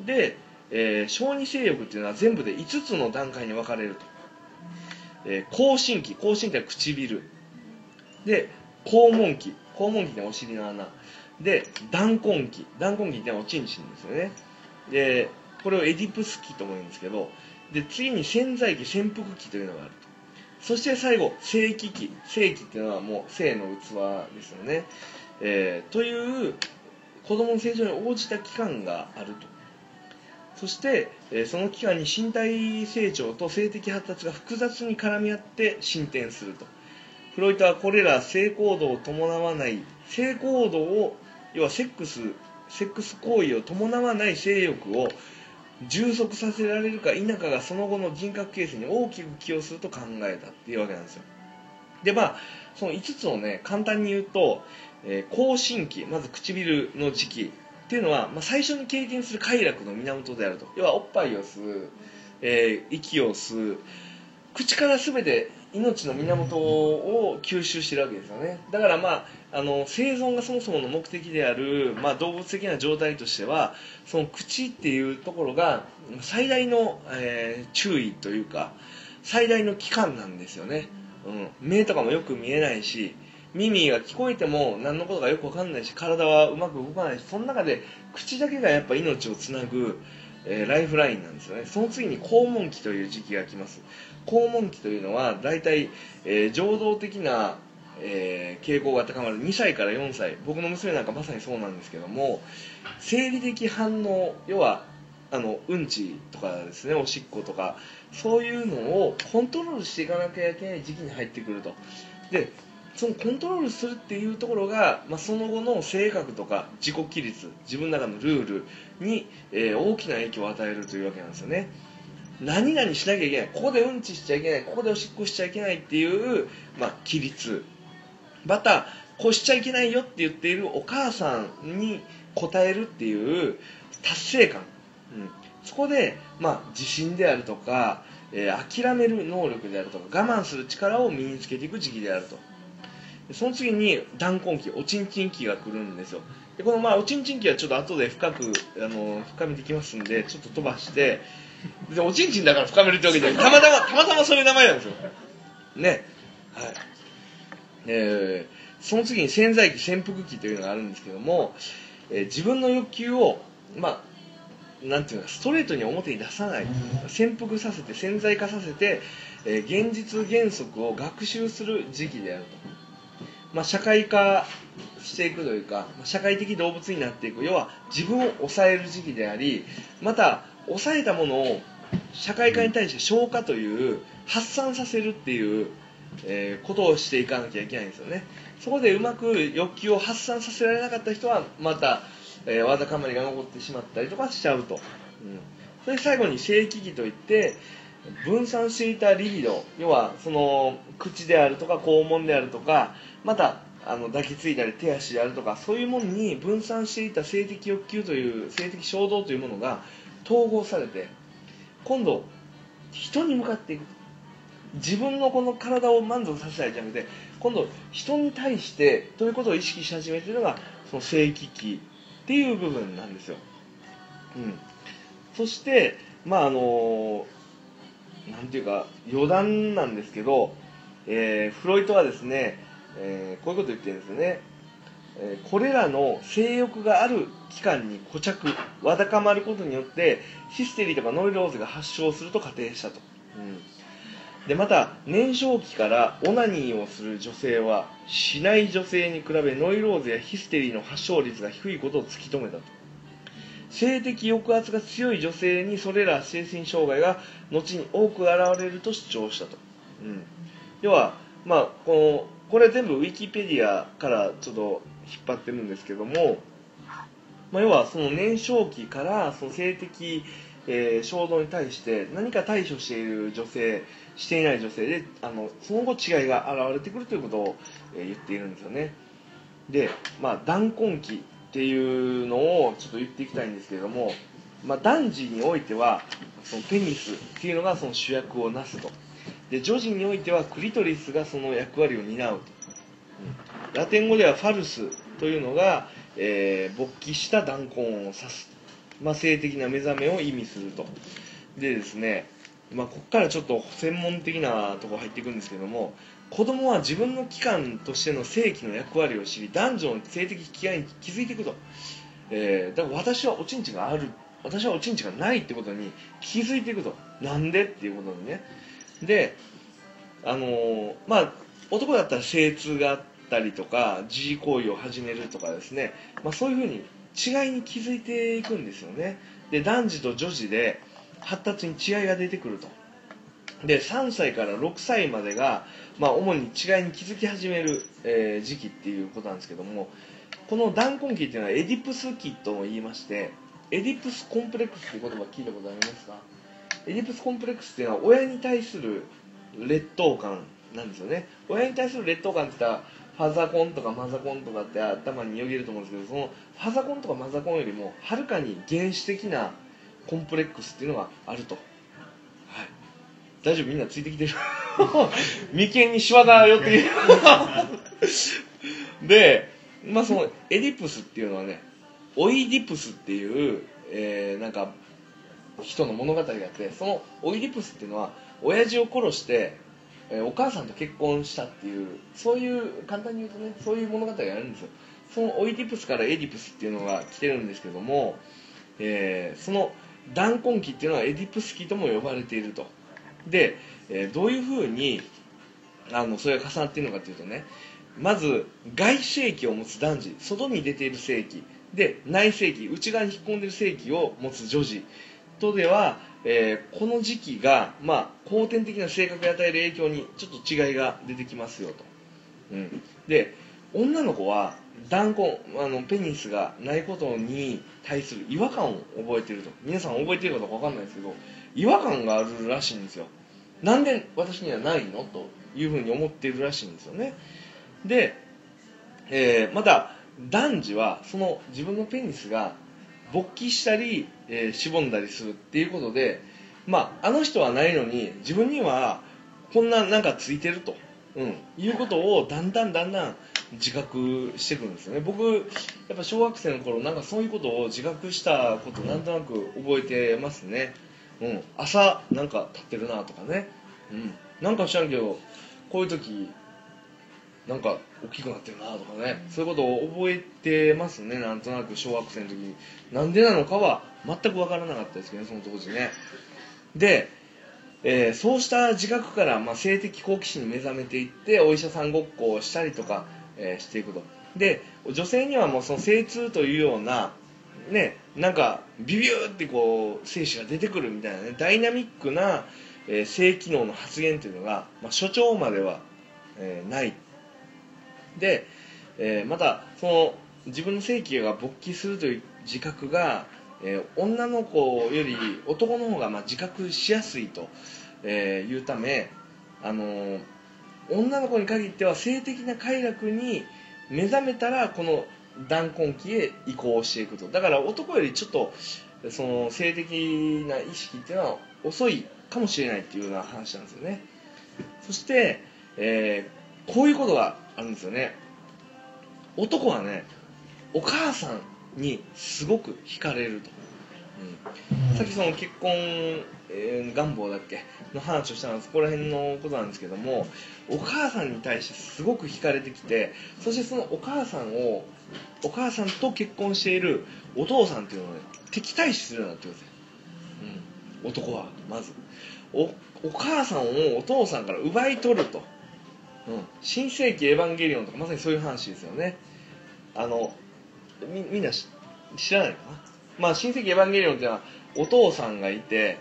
で、えー小児性欲っていうのは全部で5つの段階に分かれると、えー口唇期口唇期は唇。で肛門期肛門期ってお尻の穴。で弾痕期弾痕期っておちんちんですよね。でこれをエディプス期とも言うんですけどで次に潜在期潜伏期というのがある。とそして最後性器期性器っていうのはもう性の器ですよね、えーという子供の成長に応じた期間があると。そして、えーその期間に身体成長と性的発達が複雑に絡み合って進展すると。フロイトはこれら性行動を伴わない性行動を要はセックスセックス行為を伴わない性欲を充足させられるか否かがその後の人格形成に大きく寄与すると考えたっていうわけなんですよ。でまあその5つをね簡単に言うと、えー口唇期まず唇の時期っていうのは、まあ、最初に経験する快楽の源であると。要はおっぱいを吸う、えー息を吸う口から全て命の源を吸収してるわけですよね。だからまああの生存がそもそもの目的である、まあ、動物的な状態としてはその口っていうところが最大の、えー注意というか最大の器官なんですよね、うん、目とかもよく見えないし耳が聞こえても何のことかよく分かんないし体はうまく動かないしその中で口だけがやっぱ命をつなぐ、えーライフラインなんですよね。その次に肛門期という時期が来ます。肛門期というのは大体、えー情動的な、えー傾向が高まる。2歳から4歳。僕の娘なんかまさにそうなんですけども生理的反応要はあのうんちとかですねおしっことかそういうのをコントロールしていかなきゃいけない時期に入ってくると。でそのコントロールするっていうところが、まあ、その後の性格とか自己規律自分の中のルールに、えー大きな影響を与えるというわけなんですよね。何々しなきゃいけない。ここでうんちしちゃいけない。ここでおしっこしちゃいけないっていう、まあ、規律。またこうしちゃいけないよって言っているお母さんに応えるっていう達成感、うん、そこで、まあ、自信であるとか、えー諦める能力であるとか我慢する力を身につけていく時期であると。その次に弾痕期おちんちん期が来るんですよ。でこのまあおちんちん期はちょっと後で深くあの深めていきますんでちょっと飛ばしてでおちんちんだから深めるってわけじゃない。たまたまたまたまそういう名前なんですよ。ね。はい。えーその次に潜在期潜伏期というのがあるんですけども、えー自分の欲求をまあなんていうかストレートに表に出さない。潜伏させて潜在化させて、えー現実原則を学習する時期であると、まあ、社会化していくというか社会的動物になっていく。要は自分を抑える時期でありまた抑えたものを社会化に対して消化という発散させるっていう、えーことをしていかなきゃいけないんですよね。そこでうまく欲求を発散させられなかった人はまた、えーわだかまりが残ってしまったりとかしちゃうと、うん、それ最後に性器期といって分散していたリビド。要はその口であるとか肛門であるとかまたあの抱きついたり手足であるとかそういうものに分散していた性的欲求という性的衝動というものが統合されて今度人に向かっていく。自分のこの体を満足させたいじゃなくて今度人に対してということを意識し始めてるのがその性器期っていう部分なんですよ、うん、そしてまああのなんていうか余談なんですけど、えーフロイトはですね、えーこういうこと言ってるんですよね、えーこれらの性欲がある期間に固着わだかまることによってヒステリーとかノイローゼが発症すると仮定したと、うん。でまた年少期からオナニーをする女性はしない女性に比べノイローゼやヒステリーの発症率が低いことを突き止めたと。性的抑圧が強い女性にそれら精神障害が後に多く現れると主張したと、うん、要はまあこのこれ全部ウィキペディアからちょっと引っ張ってるんですけども、まあ、要はその年少期からその性的、えー衝動に対して何か対処している女性していない女性であのその後違いが現れてくるということを、えー言っているんですよね。で、まあ、断根期っていうのをちょっと言っていきたいんですけれども、まあ、男児においてはそのペニスっていうのがその主役をなすと。で女児においてはクリトリスがその役割を担うと、うん。ラテン語ではファルスというのが、えー勃起した弾痕を指す、まあ、性的な目覚めを意味すると。でですね、まあ、ここからちょっと専門的なとこ入っていくんですけども子供は自分の器官としての性器の役割を知り男女の性的機会に気づいていくと、えーだから私はおちんちがある私はおちんちがないってことに気づいていくと。なんでっていうことにね。であのーまあ男だったら精通があったりとか自慰行為を始めるとかですね、まあ、そういうふうに違いに気づいていくんですよね。で男児と女児で発達に違いが出てくると。で3歳から6歳までが、まあ、主に違いに気づき始める、えー時期っていうことなんですけどもこの断根期っていうのはエディプス期とも言いましてエディプスコンプレックスっていう言葉聞いたことありますか？エディプスコンプレックスっていうのは親に対する劣等感なんですよね。親に対する劣等感って言ったらファザコンとかマザコンとかって頭によぎると思うんですけどそのファザコンとかマザコンよりもはるかに原始的なコンプレックスっていうのがあると。はい。大丈夫？みんなついてきてる？眉間にシワが寄ってきてでまあそのエディプスっていうのはねオイディプスっていう、えーなんか人の物語があってそのオイディプスっていうのは親父を殺して、えお母さんと結婚したっていうそういう簡単に言うとねそういう物語があるんですよ。そのオイディプスからエディプスっていうのが来てるんですけども、えーその断根期っていうのはエディプス期とも呼ばれていると。で、えーどういうふうにあのそれが重なっているのかというとねまず外性器を持つ男児外に出ている性器で内性器内側に引っ込んでいる性器を持つ女児とでは、えーこの時期が、まあ、後天的な性格を与える影響にちょっと違いが出てきますよと、うん、で女の子は断根あのペニスがないことに対する違和感を覚えていると。皆さん覚えているかどうか分かんないですけど違和感があるらしいんですよ。なんで私にはないの？というふうに思っているらしいんですよね。で、えーまた男児はその自分のペニスが勃起したり、えーしぼんだりするっていうことで、まあ、あの人はないのに自分にはこんななんかついてると、うん、いうことをだんだんだんだん自覚してくるんですよね。僕やっぱ小学生の頃なんかそういうことを自覚したことなんとなく覚えてますね、うん、朝なんか立ってるなとかね、うん、なんか知らんけどこういう時なんか大きくなってるなとかね。そういうことを覚えてますね。なんとなく小学生の時に。なんでなのかは全く分からなかったですけどねその当時ね。で、えーそうした自覚から、まあ、性的好奇心に目覚めていってお医者さんごっこをしたりとか、えーしていくと。で女性にはもうその精通というようなねなんかビビューってこう精子が出てくるみたいなねダイナミックな、えー性機能の発現というのが、まあ、所長までは、えーないで、えーまたその自分の性器が勃起するという自覚が、えー女の子より男の方がま自覚しやすいと、えいうため、あの女の子に限っては性的な快楽に目覚めたらこの断根期へ移行していくと。だから男よりちょっとその性的な意識っていうのは遅いかもしれないっていうような話なんですよね。そして、えーこういうことがあるんですよね。男はねお母さんにすごく惹かれると、うん、さっきその結婚、えー願望だっけ？の話をしたのはそこら辺のことなんですけどもお母さんに対してすごく惹かれてきてそしてそのお母さんをお母さんと結婚しているお父さんっていうのを、ね、敵対視するようになってくるんですよ、うん、男はまず。おお母さんをお父さんから奪い取ると、うん、新世紀エヴァンゲリオンとかまさにそういう話ですよね。あのみみんな知らないかな？まあ新世紀エヴァンゲリオンっていうのはお父さんがいて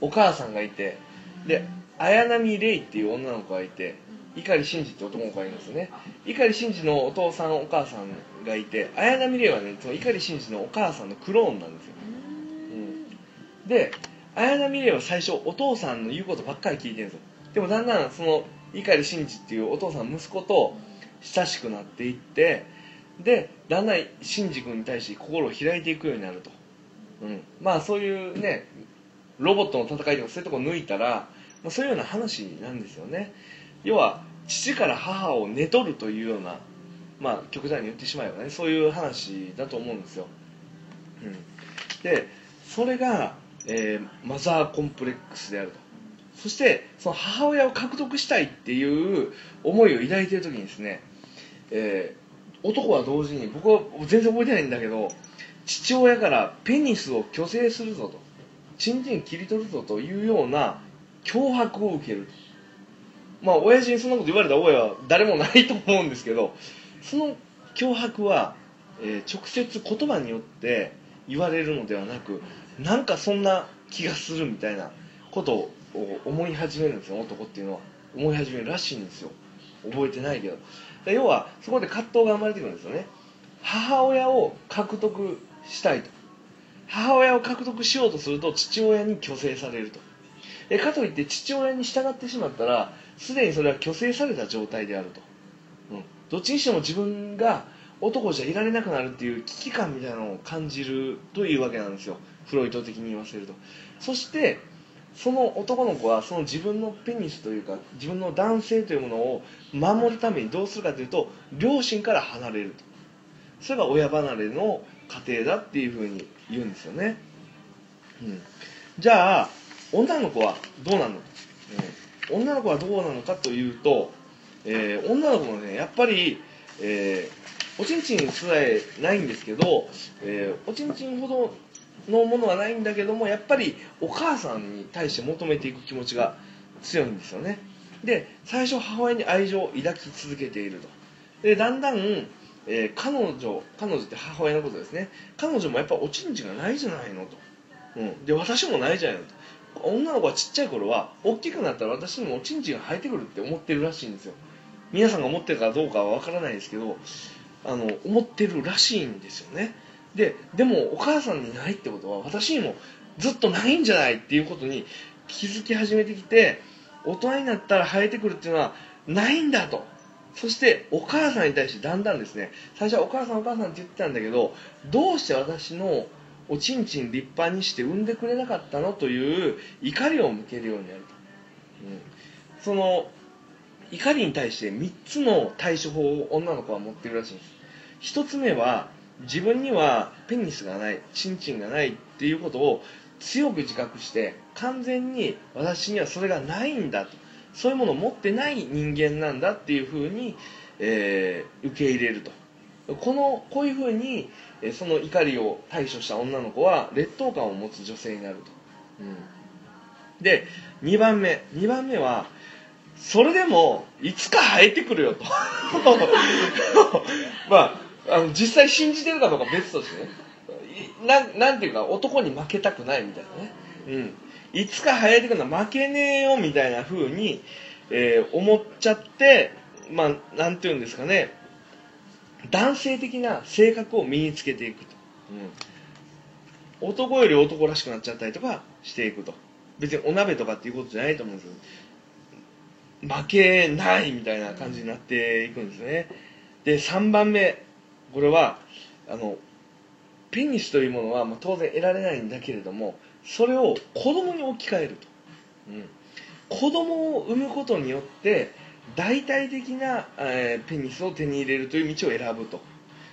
お母さんがいてで綾波レイっていう女の子がいて碇シンジって男の子がいるんですよね。碇シンジのお父さんお母さんがいて綾波レイはねその碇シンジのお母さんのクローンなんですよ、うん、で綾波レイは最初お父さんの言うことばっかり聞いてるんですよ。でもだんだんその碇シンジっていうお父さん息子と親しくなっていってでだんだんシンジ君に対して心を開いていくようになると、うん、まあそういうねロボットの戦いとかそういうとこ抜いたら、まあ、そういうような話なんですよね。要は父から母を寝取るというようなまあ極端に言ってしまえばねそういう話だと思うんですよ、うん、でそれが、えーマザーコンプレックスであると。そしてその母親を獲得したいっていう思いを抱いている時にですね、えー男は同時に僕は全然覚えてないんだけど父親からペニスを虚勢するぞとチンチン切り取るぞというような脅迫を受ける。まあ親父にそんなこと言われた覚えは誰もないと思うんですけどその脅迫は、えー直接言葉によって言われるのではなくなんかそんな気がするみたいなことを思い始めるんですよ男っていうのは。思い始めるらしいんですよ。覚えてないけど。要はそこで葛藤が生まれてくるんですよね。母親を獲得したいと。母親を獲得しようとすると父親に虚勢されると。えかといって父親に従ってしまったらすでにそれは虚勢された状態であると、うん、どっちにしても自分が男じゃいられなくなるっていう危機感みたいなのを感じるというわけなんですよ。フロイト的に言わせると。そしてその男の子はその自分のペニスというか自分の男性というものを守るためにどうするかというと両親から離れると。それが親離れの過程だっていうふうに言うんですよね、うん、じゃあ女の子はどうなの、うん、女の子はどうなのかというと、えー女の子もねやっぱり、えーおちんちんさえないんですけど、えーおちんちんほどのものはないんだけどもやっぱりお母さんに対して求めていく気持ちが強いんですよね。で最初母親に愛情を抱き続けていると。でだんだん、えー彼女彼女って母親のことですね。彼女もやっぱおちんちんがないじゃないのと、うん、で私もないじゃないのと。女の子はちっちゃい頃は大きくなったら私にもおちんちんが生えてくるって思ってるらしいんですよ。皆さんが思ってるかどうかはわからないですけどあの思ってるらしいんですよね。ででもお母さんにないってことは私にもずっとないんじゃないっていうことに気づき始めてきて大人になったら生えてくるっていうのはないんだと。そしてお母さんに対してだんだんですね。最初はお母さんお母さんって言ってたんだけどどうして私のおちんちん立派にして産んでくれなかったのという怒りを向けるようになると、うん、その怒りに対して3つの対処法を女の子は持ってるらしいんです。1つ目は自分にはペニスがないチンチンがないっていうことを強く自覚して完全に私にはそれがないんだと。そういうものを持ってない人間なんだっていうふうに、えー受け入れると。このこういうふうに、その怒りを対処した女の子は劣等感を持つ女性になると、うん、で2番目。2番目はそれでもいつか生えてくるよと。まああの実際信じてるかどうか別としてね。なんなんていうか男に負けたくないみたいなね、うん、いつか生えてくるのは負けねえよみたいな風に、えー思っちゃってまあなんていうんですかね。男性的な性格を身につけていくと、うん、男より男らしくなっちゃったりとかしていくと。別にお鍋とかっていうことじゃないと思うんですけど負けないみたいな感じになっていくんですね。で3番目。これはあのペニスというものは、まあ、当然得られないんだけれどもそれを子供に置き換えると、うん、子供を産むことによって大体的な、えーペニスを手に入れるという道を選ぶと。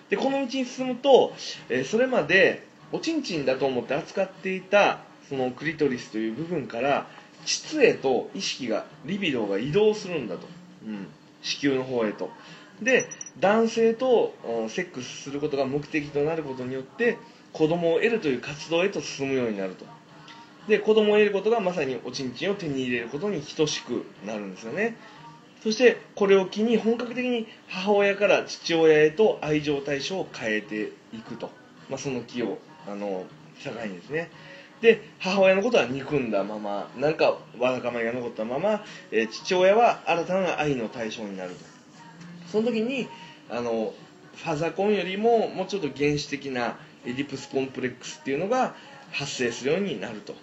でこの道に進むと、えーそれまでおちんちんだと思って扱っていたそのクリトリスという部分から膣へと意識がリビドーが移動するんだと、うん、子宮の方へと。で男性とセックスすることが目的となることによって子供を得るという活動へと進むようになると。で子供を得ることがまさにおちんちんを手に入れることに等しくなるんですよね。そしてこれを機に本格的に母親から父親へと愛情対象を変えていくと、まあ、その気をあの境にですね。で母親のことは憎んだままなんかわだかまりが残ったまま、えー父親は新たな愛の対象になると。その時にあのファザコンよりももうちょっと原始的なエディプスコンプレックスっていうのが発生するようになると。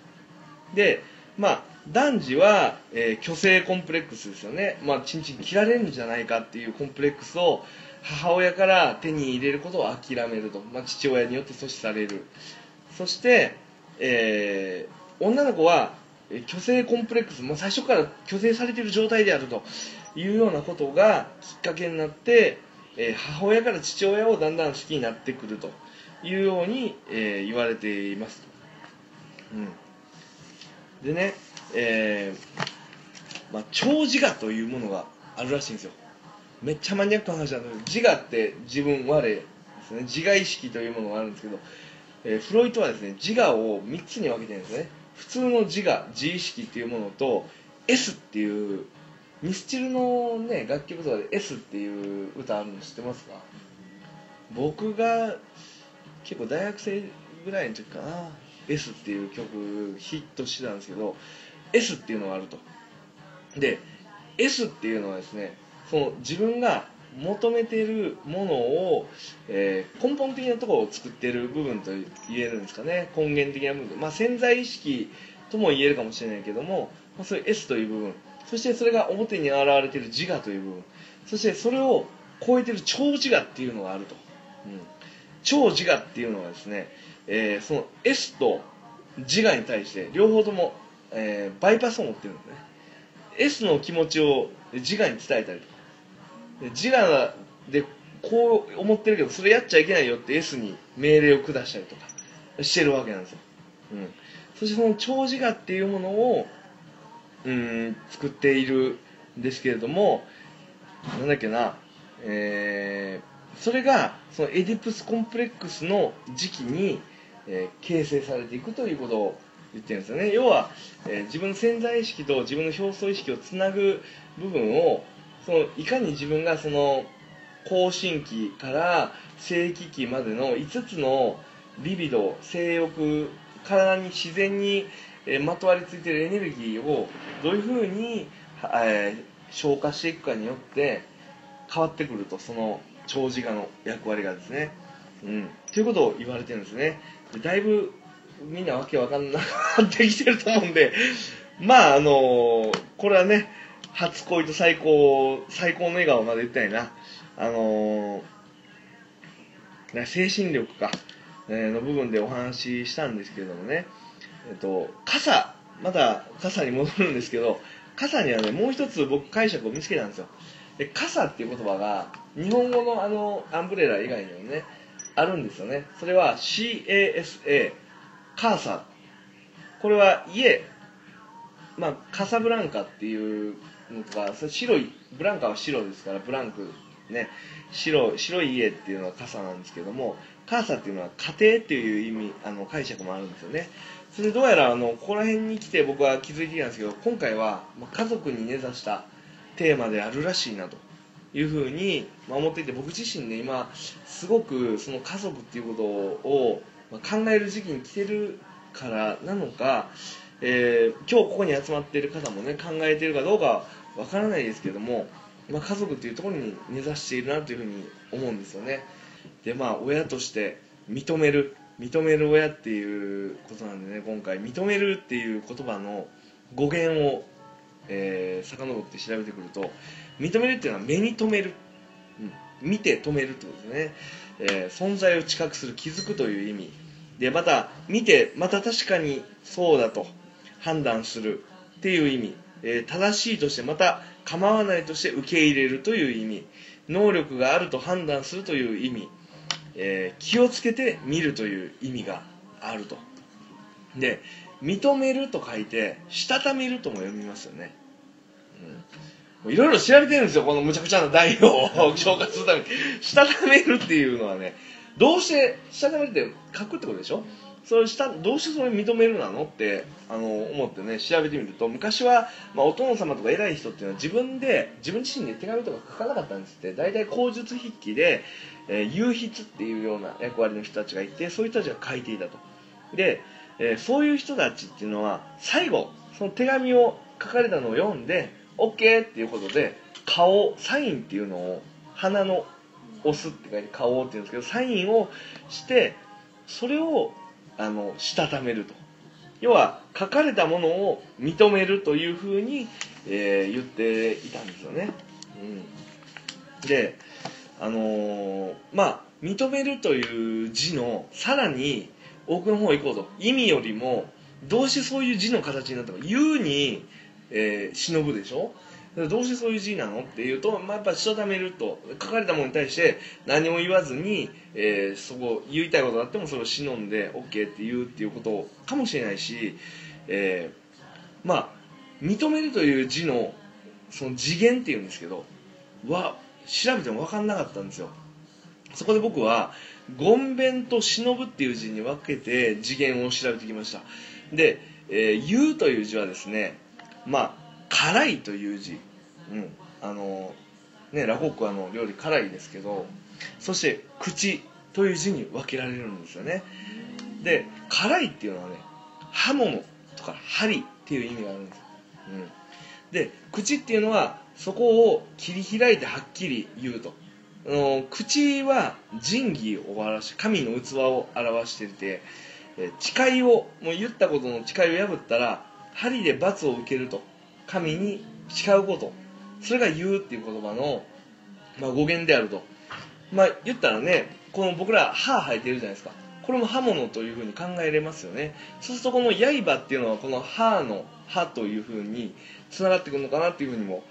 でまあ男児は、えー虚勢コンプレックスですよね。まあチンチン切られるんじゃないかっていうコンプレックスを母親から手に入れることを諦めると、まあ、父親によって阻止される。そして、えー女の子は虚勢コンプレックス、まあ、最初から虚勢されている状態であるというようなことがきっかけになって、えー母親から父親をだんだん好きになってくるというように、えー言われています、うん、でね、えーまあ、超自我というものがあるらしいんですよ。めっちゃマニアックな話なんだけど自我って自分我ですね自我意識というものがあるんですけど、えーフロイトはですね自我を3つに分けてるんですね。普通の自我自意識っていうものと S っていうミスチルのね楽曲とかで S っていう歌あるの知ってますか？僕が結構大学生ぐらいの時かな S っていう曲ヒットしてたんですけど S っていうのがあると。で S っていうのはですねその自分が求めてるものを、えー根本的なところを作ってる部分と言えるんですかね。根源的な部分、まあ、潜在意識とも言えるかもしれないけども、まあ、そういう S という部分。そしてそれが表に現れている自我という部分。そしてそれを超えている超自我っていうのがあると、うん、超自我っていうのはですね、えーその S と自我に対して両方とも、えーバイパスを持ってるんですね。S の気持ちを自我に伝えたりとか。自我でこう思ってるけどそれやっちゃいけないよって S に命令を下したりとかしてるわけなんですよ、うん、そしてその超自我っていうものをうん作っているんですけれどもなんだっけなえーそれがそのエディプスコンプレックスの時期に、えー形成されていくということを言ってるんですよね。要は、えー自分の潜在意識と自分の表層意識をつなぐ部分をそのいかに自分がその更新期から性器期までの5つのリビド性欲体に自然に、えまとわりついてるエネルギーをどういうふうに、え消化していくかによって変わってくるとその長自我の役割がですね。うん。ということを言われてるんですね。だいぶみんなわけわかんなくなってきてると思うんでまああのこれはね初恋と最高最高の笑顔まで言ったいな。あのね精神力か、えーの部分でお話ししたんですけれどもね。えっと傘まだ傘に戻るんですけど傘にはねもう一つ僕解釈を見つけたんですよ。で傘っていう言葉が日本語のあのアンブレラ以外にもねあるんですよね。それは CASA カーサこれは家。まあカサブランカっていうのとかそれ白いブランカは白ですからブランクね。白白い家っていうのは傘なんですけどもカーサっていうのは家庭っていう意味あの解釈もあるんですよね。それでどうやらあのここら辺に来て僕は気づいていたんですけど今回はま家族に根ざしたテーマであるらしいなというふうにま思っていて僕自身ね今すごくその家族っていうことをま考える時期に来てるからなのか、えー今日ここに集まっている方もね考えているかどうかわからないですけども、まあ、家族っていうところに根ざしているなというふうに思うんですよね。でまあ親として認める。認める親っていうことなんでね今回。認めるっていう言葉の語源を、えー、遡って調べてくると認めるっていうのは目に留める、うん、見て止めるってことですね、えー存在を知覚する気づくという意味。でまた見てまた確かにそうだと判断するっていう意味、えー正しいとしてまた構わないとして受け入れるという意味。能力があると判断するという意味、えー気をつけて見るという意味があると。で認めると書いてしたためるとも読みますよね。うん。いろいろ調べてるんですよこのむちゃくちゃな題を紹介するために。したためるっていうのはねどうしてしたためるって書くってことでしょ？それしたどうしてそれ認めるなのってあの思ってね調べてみると昔は、まあ、お殿様とか偉い人っていうのは自分で自分自身で手紙とか書かなかったんですって。大体口述筆記で、えー有筆っていうような役割の人たちがいてそういう人たちが書いていたと。で、えーそういう人たちっていうのは最後その手紙を書かれたのを読んで OK っていうことで顔サインっていうのを鼻の押すって書いて顔っていうんですけどサインをしてそれをあのしたためると。要は書かれたものを認めるというふうに、えー言っていたんですよね、うん、であのーまあ認めるという字のさらに奥の方行こうと。意味よりもどうしてそういう字の形になったの言うに、えー忍ぶでしょ？どうしてそういう字なの？っていうと、まあ、やっぱしたためると書かれたものに対して何も言わずに、えーそこ言いたいことがあってもそれを忍んで OK って言うっていうことかもしれないし、えーまあ認めるという字のその次元っていうんですけどは調べても分かんなかったんですよ。そこで僕は「ごんべん」と「忍ぶ」っていう字に分けて次元を調べてきました。で「えーう」という字はですねまあ「辛い」という字。うん。あのねラホックはあの料理辛いですけどそして「口」という字に分けられるんですよね。で「辛い」っていうのはね刃物とか針っていう意味があるんですよ、うん、で口っていうのはそこを切り開いてはっきり言うと。あの口は仁義を表して神の器を表していて誓いをもう言ったことの誓いを破ったら針で罰を受けると。神に誓うこと。それが言うっていう言葉の、まあ、語源であると。まあ言ったらねこの僕ら歯生えてるじゃないですか。これも刃物というふうに考えれますよね。そうするとこの刃っていうのはこの歯の歯というふうにつながってくるのかなっていうふうにも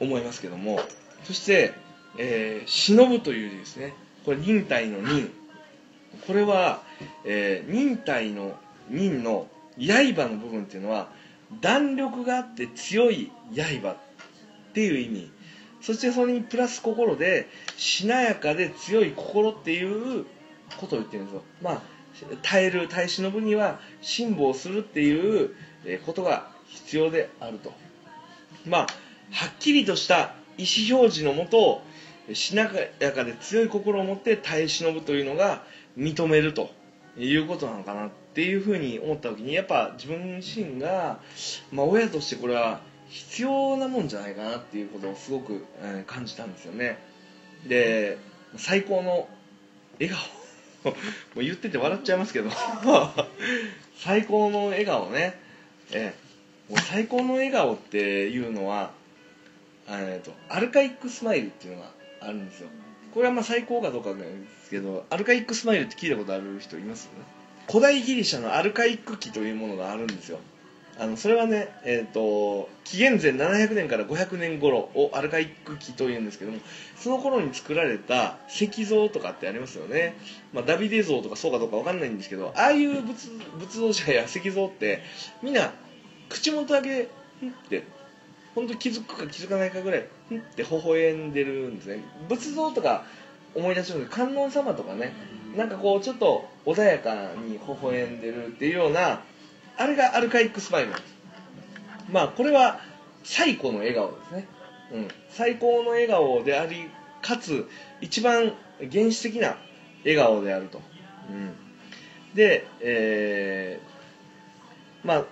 思いますけどもそして、えー忍という字ですねこれ忍耐の忍。これは、えー忍耐の忍の刃の部分っていうのは弾力があって強い刃っていう意味。そしてそれにプラス心でしなやかで強い心っていうことを言ってるんですよ。まあ耐える耐え忍ぶには辛抱するっていうことが必要であると。まあはっきりとした意思表示のもとしなやかで強い心を持って耐え忍ぶというのが認めるということなのかなっていうふうに思った時にやっぱ自分自身が、まあ、親としてこれは必要なもんじゃないかなっていうことをすごく、感じたんですよね。で最高の笑顔。もう言ってて笑っちゃいますけど。最高の笑顔ね、ええもう最高の笑顔っていうのはえーとアルカイックスマイルっていうのがあるんですよ。これはまあ最高かどうかなんですけどアルカイックスマイルって聞いたことある人います？古代ギリシャのアルカイック期というものがあるんですよ。あのそれはね、えー、と紀元前700年から500年頃をアルカイック期というんですけどもその頃に作られた石像とかってありますよね、まあ、ダビデ像とかそうかどうかわかんないんですけどああいう仏像者や石像ってみんな口元だけって本当気づくか気づかないかぐらいふんって微笑んでるんですね。仏像とか思い出します観音様とかねなんかこうちょっと穏やかに微笑んでるっていうようなあれがアルカイックスマイルなんです。まあこれは最高の笑顔ですね、うん、最高の笑顔でありかつ一番原始的な笑顔であると、うん、で、えーまあ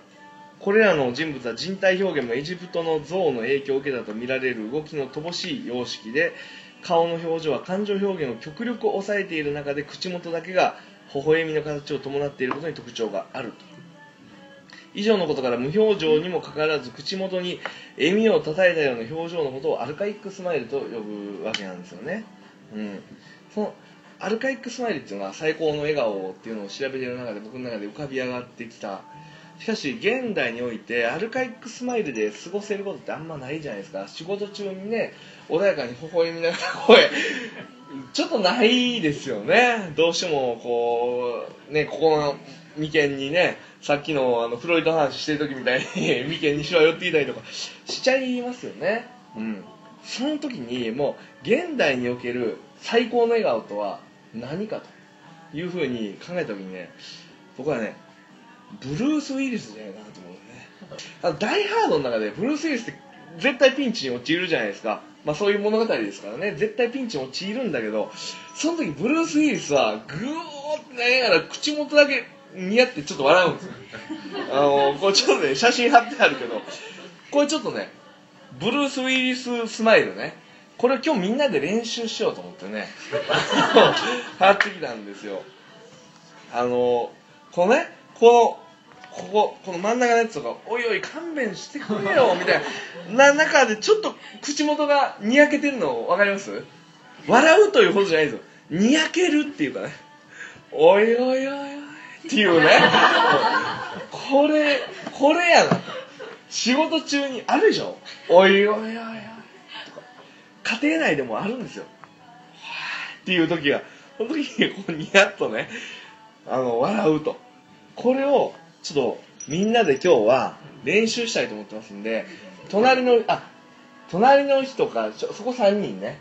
これらの人物は人体表現もエジプトの像の影響を受けたと見られる動きの乏しい様式で顔の表情は感情表現を極力抑えている中で口元だけが微笑みの形を伴っていることに特徴があると。以上のことから無表情にもかかわらず口元に笑みをたたえたような表情のことをアルカイックスマイルと呼ぶわけなんですよね、うん、そのアルカイックスマイルっていうのは最高の笑顔っていうのを調べている中で僕の中で浮かび上がってきたしかし現代においてアルカイックスマイルで過ごせることってあんまないじゃないですか。仕事中にね穏やかに微笑みながら声ちょっとないですよね。どうしてもこうねここの眉間にねさっきのあのフロイト話してる時みたいに 眉間にしわ寄っていたりとかしちゃいますよね。うん。その時にもう現代における最高の笑顔とは何かというふうに考えた時にね僕はねブルース・ウィリスじゃないかなと思うね。あのダイ・ハードの中でブルース・ウィリスって絶対ピンチに陥るじゃないですか。まあそういう物語ですからね。絶対ピンチに陥るんだけどその時ブルース・ウィリスはグーってなりながら口元だけ似合ってちょっと笑うんですよ。あのこれちょっとね写真貼ってあるけどこれちょっとねブルース・ウィリススマイルね。これ今日みんなで練習しようと思ってね 貼ってきたんですよ。あのこのねこのこここの真ん中のやつとか「おいおい勘弁してくれよ」みたいな。な中でちょっと口元がにやけてるの分かります？笑うというほどじゃないですよにやけるっていうかね「おいおいおいおい」っていうね。これこれやな。仕事中にあるでしょ「おいおいおいおい」とか。家庭内でもあるんですよ。っていう時がその時にこうニヤッとねあの笑うとこれをちょっとみんなで今日は練習したいと思ってますんで隣のあ隣の人かちょそこ3人ね。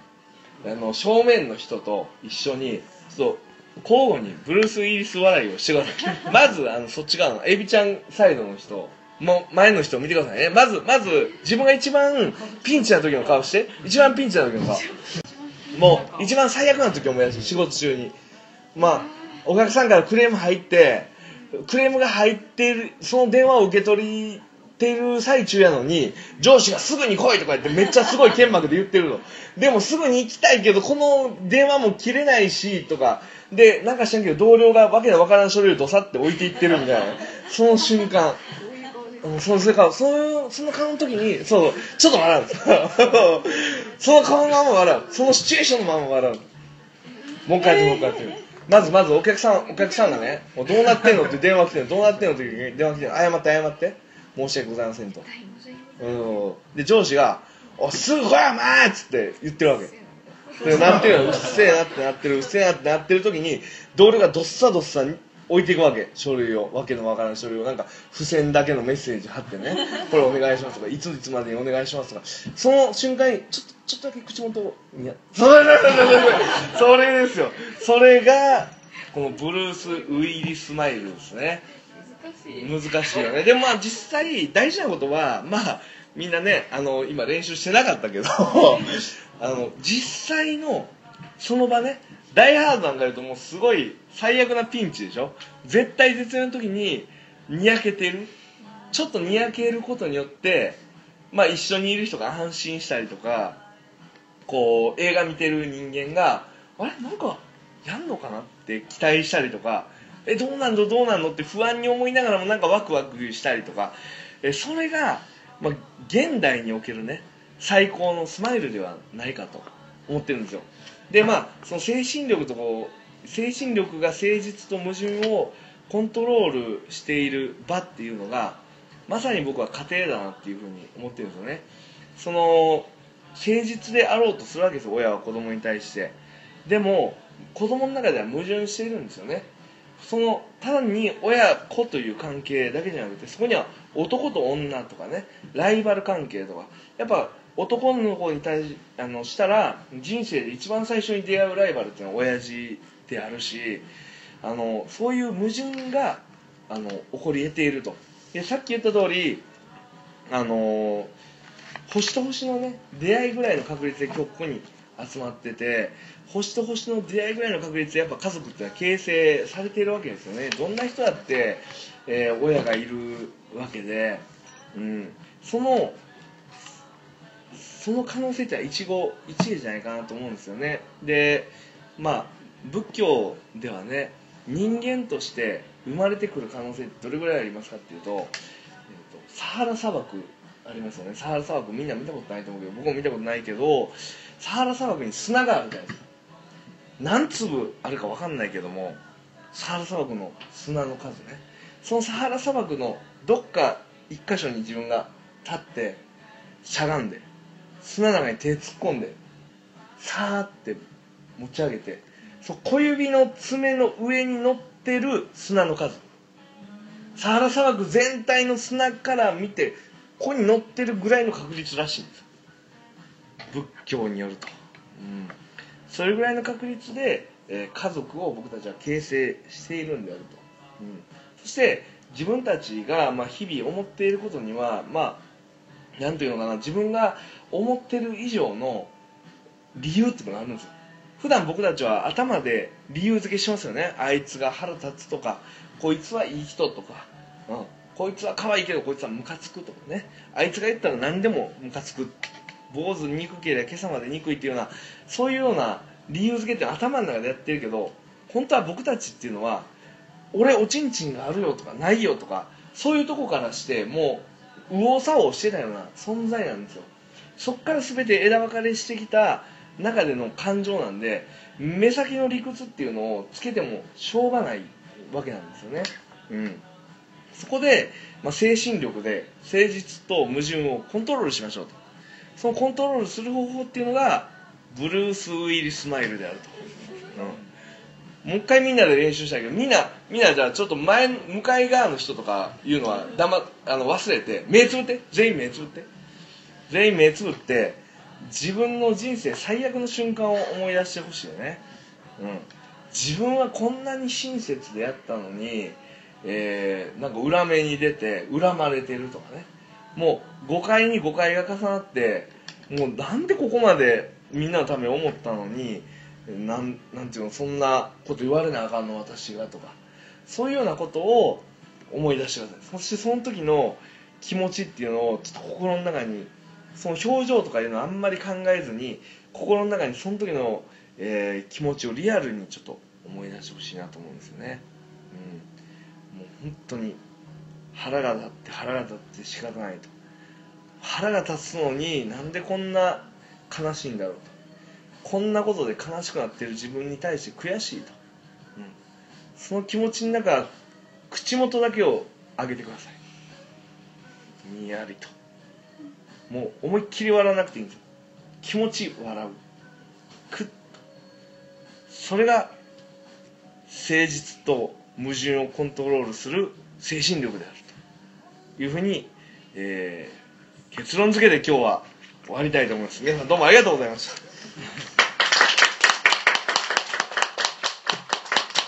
あの正面の人と一緒にちょっと交互にブルース・ウィリス笑いをしてください。まずあのそっち側のエビちゃんサイドの人もう前の人を見てくださいね。まずまず自分が一番ピンチな時の顔して一番ピンチな時の顔。もう一番最悪な時を思い出して仕事中に。まあお客さんからクレーム入ってクレームが入っているその電話を受け取っている最中やのに上司がすぐに来いとか言ってめっちゃすごい剣幕で言ってるの。でもすぐに行きたいけどこの電話も切れないしとか。でなんか知らんけど同僚がわけのわからん書類をどさって置いていってるみたいな。その瞬間。そうそれからそのその顔の時にそうちょっと笑う。その顔のまま笑う。そのシチュエーションのまま笑う。もう一回やってもう一回やって。まずまずお客さんお客さんがねもうどうなってんのって電話来てるどうなってんのって電話来てる謝って謝って申し訳ございませんと、うん、で上司が「おすぐ来いお前!」っつって言ってるわけ。でなってるうっせえなってなってるうっせえなってなってる時に同僚がどっさどっさ置いていくわけ。書類をわけのわからん書類を。なんか付箋だけのメッセージ貼ってね。これお願いしますとかいついつまでにお願いしますとか。その瞬間にちょっとちょっとだけ口元。をいやそれそれそれそれですよ。それがこのブルース・ウィリスマイルですね。難しい。難しいよね。でもまあ実際大事なことはまあみんなねあの今練習してなかったけどあの実際のその場ねダイハードなんかやるともうすごい最悪なピンチでしょ？絶対絶命の時ににやけてる？ちょっとにやけることによってまあ一緒にいる人が安心したりとかこう映画見てる人間があれ？なんかやんのかなって期待したりとかえどうなんの？どうなんの？って不安に思いながらもなんかワクワクしたりとかえそれが、まあ、現代におけるね最高のスマイルではないかと思ってるんですよ。でまあその精神力とこう精神力が誠実と矛盾をコントロールしている場っていうのがまさに僕は家庭だなっていうふうに思ってるんですよね。その誠実であろうとするわけです親は子供に対して。でも子供の中では矛盾しているんですよね。その単に親子という関係だけじゃなくてそこには男と女とかねライバル関係とか。やっぱ男の子に対しあのしたら人生で一番最初に出会うライバルっていうのは親父であるしあのそういう矛盾があの起こり得ていると。でさっき言った通りあの星と星のね出会いぐらいの確率で今日ここに集まってて星と星の出会いぐらいの確率でやっぱ家族ってのは形成されているわけですよね。どんな人だって、えー親がいるわけで、うん、そのその可能性ってのは一期一会じゃないかなと思うんですよね。でまあ仏教ではね人間として生まれてくる可能性ってどれぐらいありますかっていうと,、えーとサハラ砂漠ありますよね。サハラ砂漠みんな見たことないと思うけど僕も見たことないけどサハラ砂漠に砂があるじゃないですか。何粒あるか分かんないけどもサハラ砂漠の砂の数ね。そのサハラ砂漠のどっか一箇所に自分が立ってしゃがんで砂の中に手突っ込んでさーって持ち上げてそ小指の爪の上に乗ってる砂の数。サハラ砂漠全体の砂から見てここに乗ってるぐらいの確率らしいんです。仏教によると、うん、それぐらいの確率で、えー家族を僕たちは形成しているんであると、うん、そして自分たちが、まあ、日々思っていることにはまあなんていうのかな自分が思ってる以上の理由っていうのがあるんですよ。普段僕たちは頭で理由付けしますよね。あいつが腹立つとかこいつはいい人とか、うん、こいつは可愛いけどこいつはムカつくとかね。あいつが言ったら何でもムカつく。坊主憎ければ今朝まで憎いっていうようなそういうような理由付けって頭の中でやってるけど本当は僕たちっていうのは俺おちんちんがあるよとかないよとかそういうとこからしてもう右往左往してたような存在なんですよ。そっから全て枝分かれしてきた中での感情なんで目先の理屈っていうのをつけてもしょうがないわけなんですよね。うん。そこで、まあ、精神力で誠実と矛盾をコントロールしましょうと。そのコントロールする方法っていうのがブルース・ウィリスマイルであると、うん、もう一回みんなで練習したいけどみんなみんなじゃあちょっと前向かい側の人とかいうのは黙あの忘れて目つぶって全員目つぶって。全員目つぶって自分の人生最悪の瞬間を思い出してほしいよね、うん、自分はこんなに親切でやったのに、えーなんか裏目に出て恨まれてるとかね。もう誤解に誤解が重なってもうなんでここまでみんなのため思ったのになんなんていうのそんなこと言われなあかんの私がとかそういうようなことを思い出してください。そしてその時の気持ちっていうのをちょっと心の中にその表情とかいうのはあんまり考えずに心の中にその時の、えー気持ちをリアルにちょっと思い出してほしいなと思うんですよね、うん、本当に腹が立って腹が立って仕方ないと。腹が立つのになんでこんな悲しいんだろうと。こんなことで悲しくなってる自分に対して悔しいと、うん、その気持ちの中口元だけを上げてください。にやりと。もう思いっきり笑わなくていいんですよ。気持ち笑う。くっ。とそれが誠実と矛盾をコントロールする精神力であるというふうに、えー結論付けて今日は終わりたいと思います。皆さんどうもありがとうございました。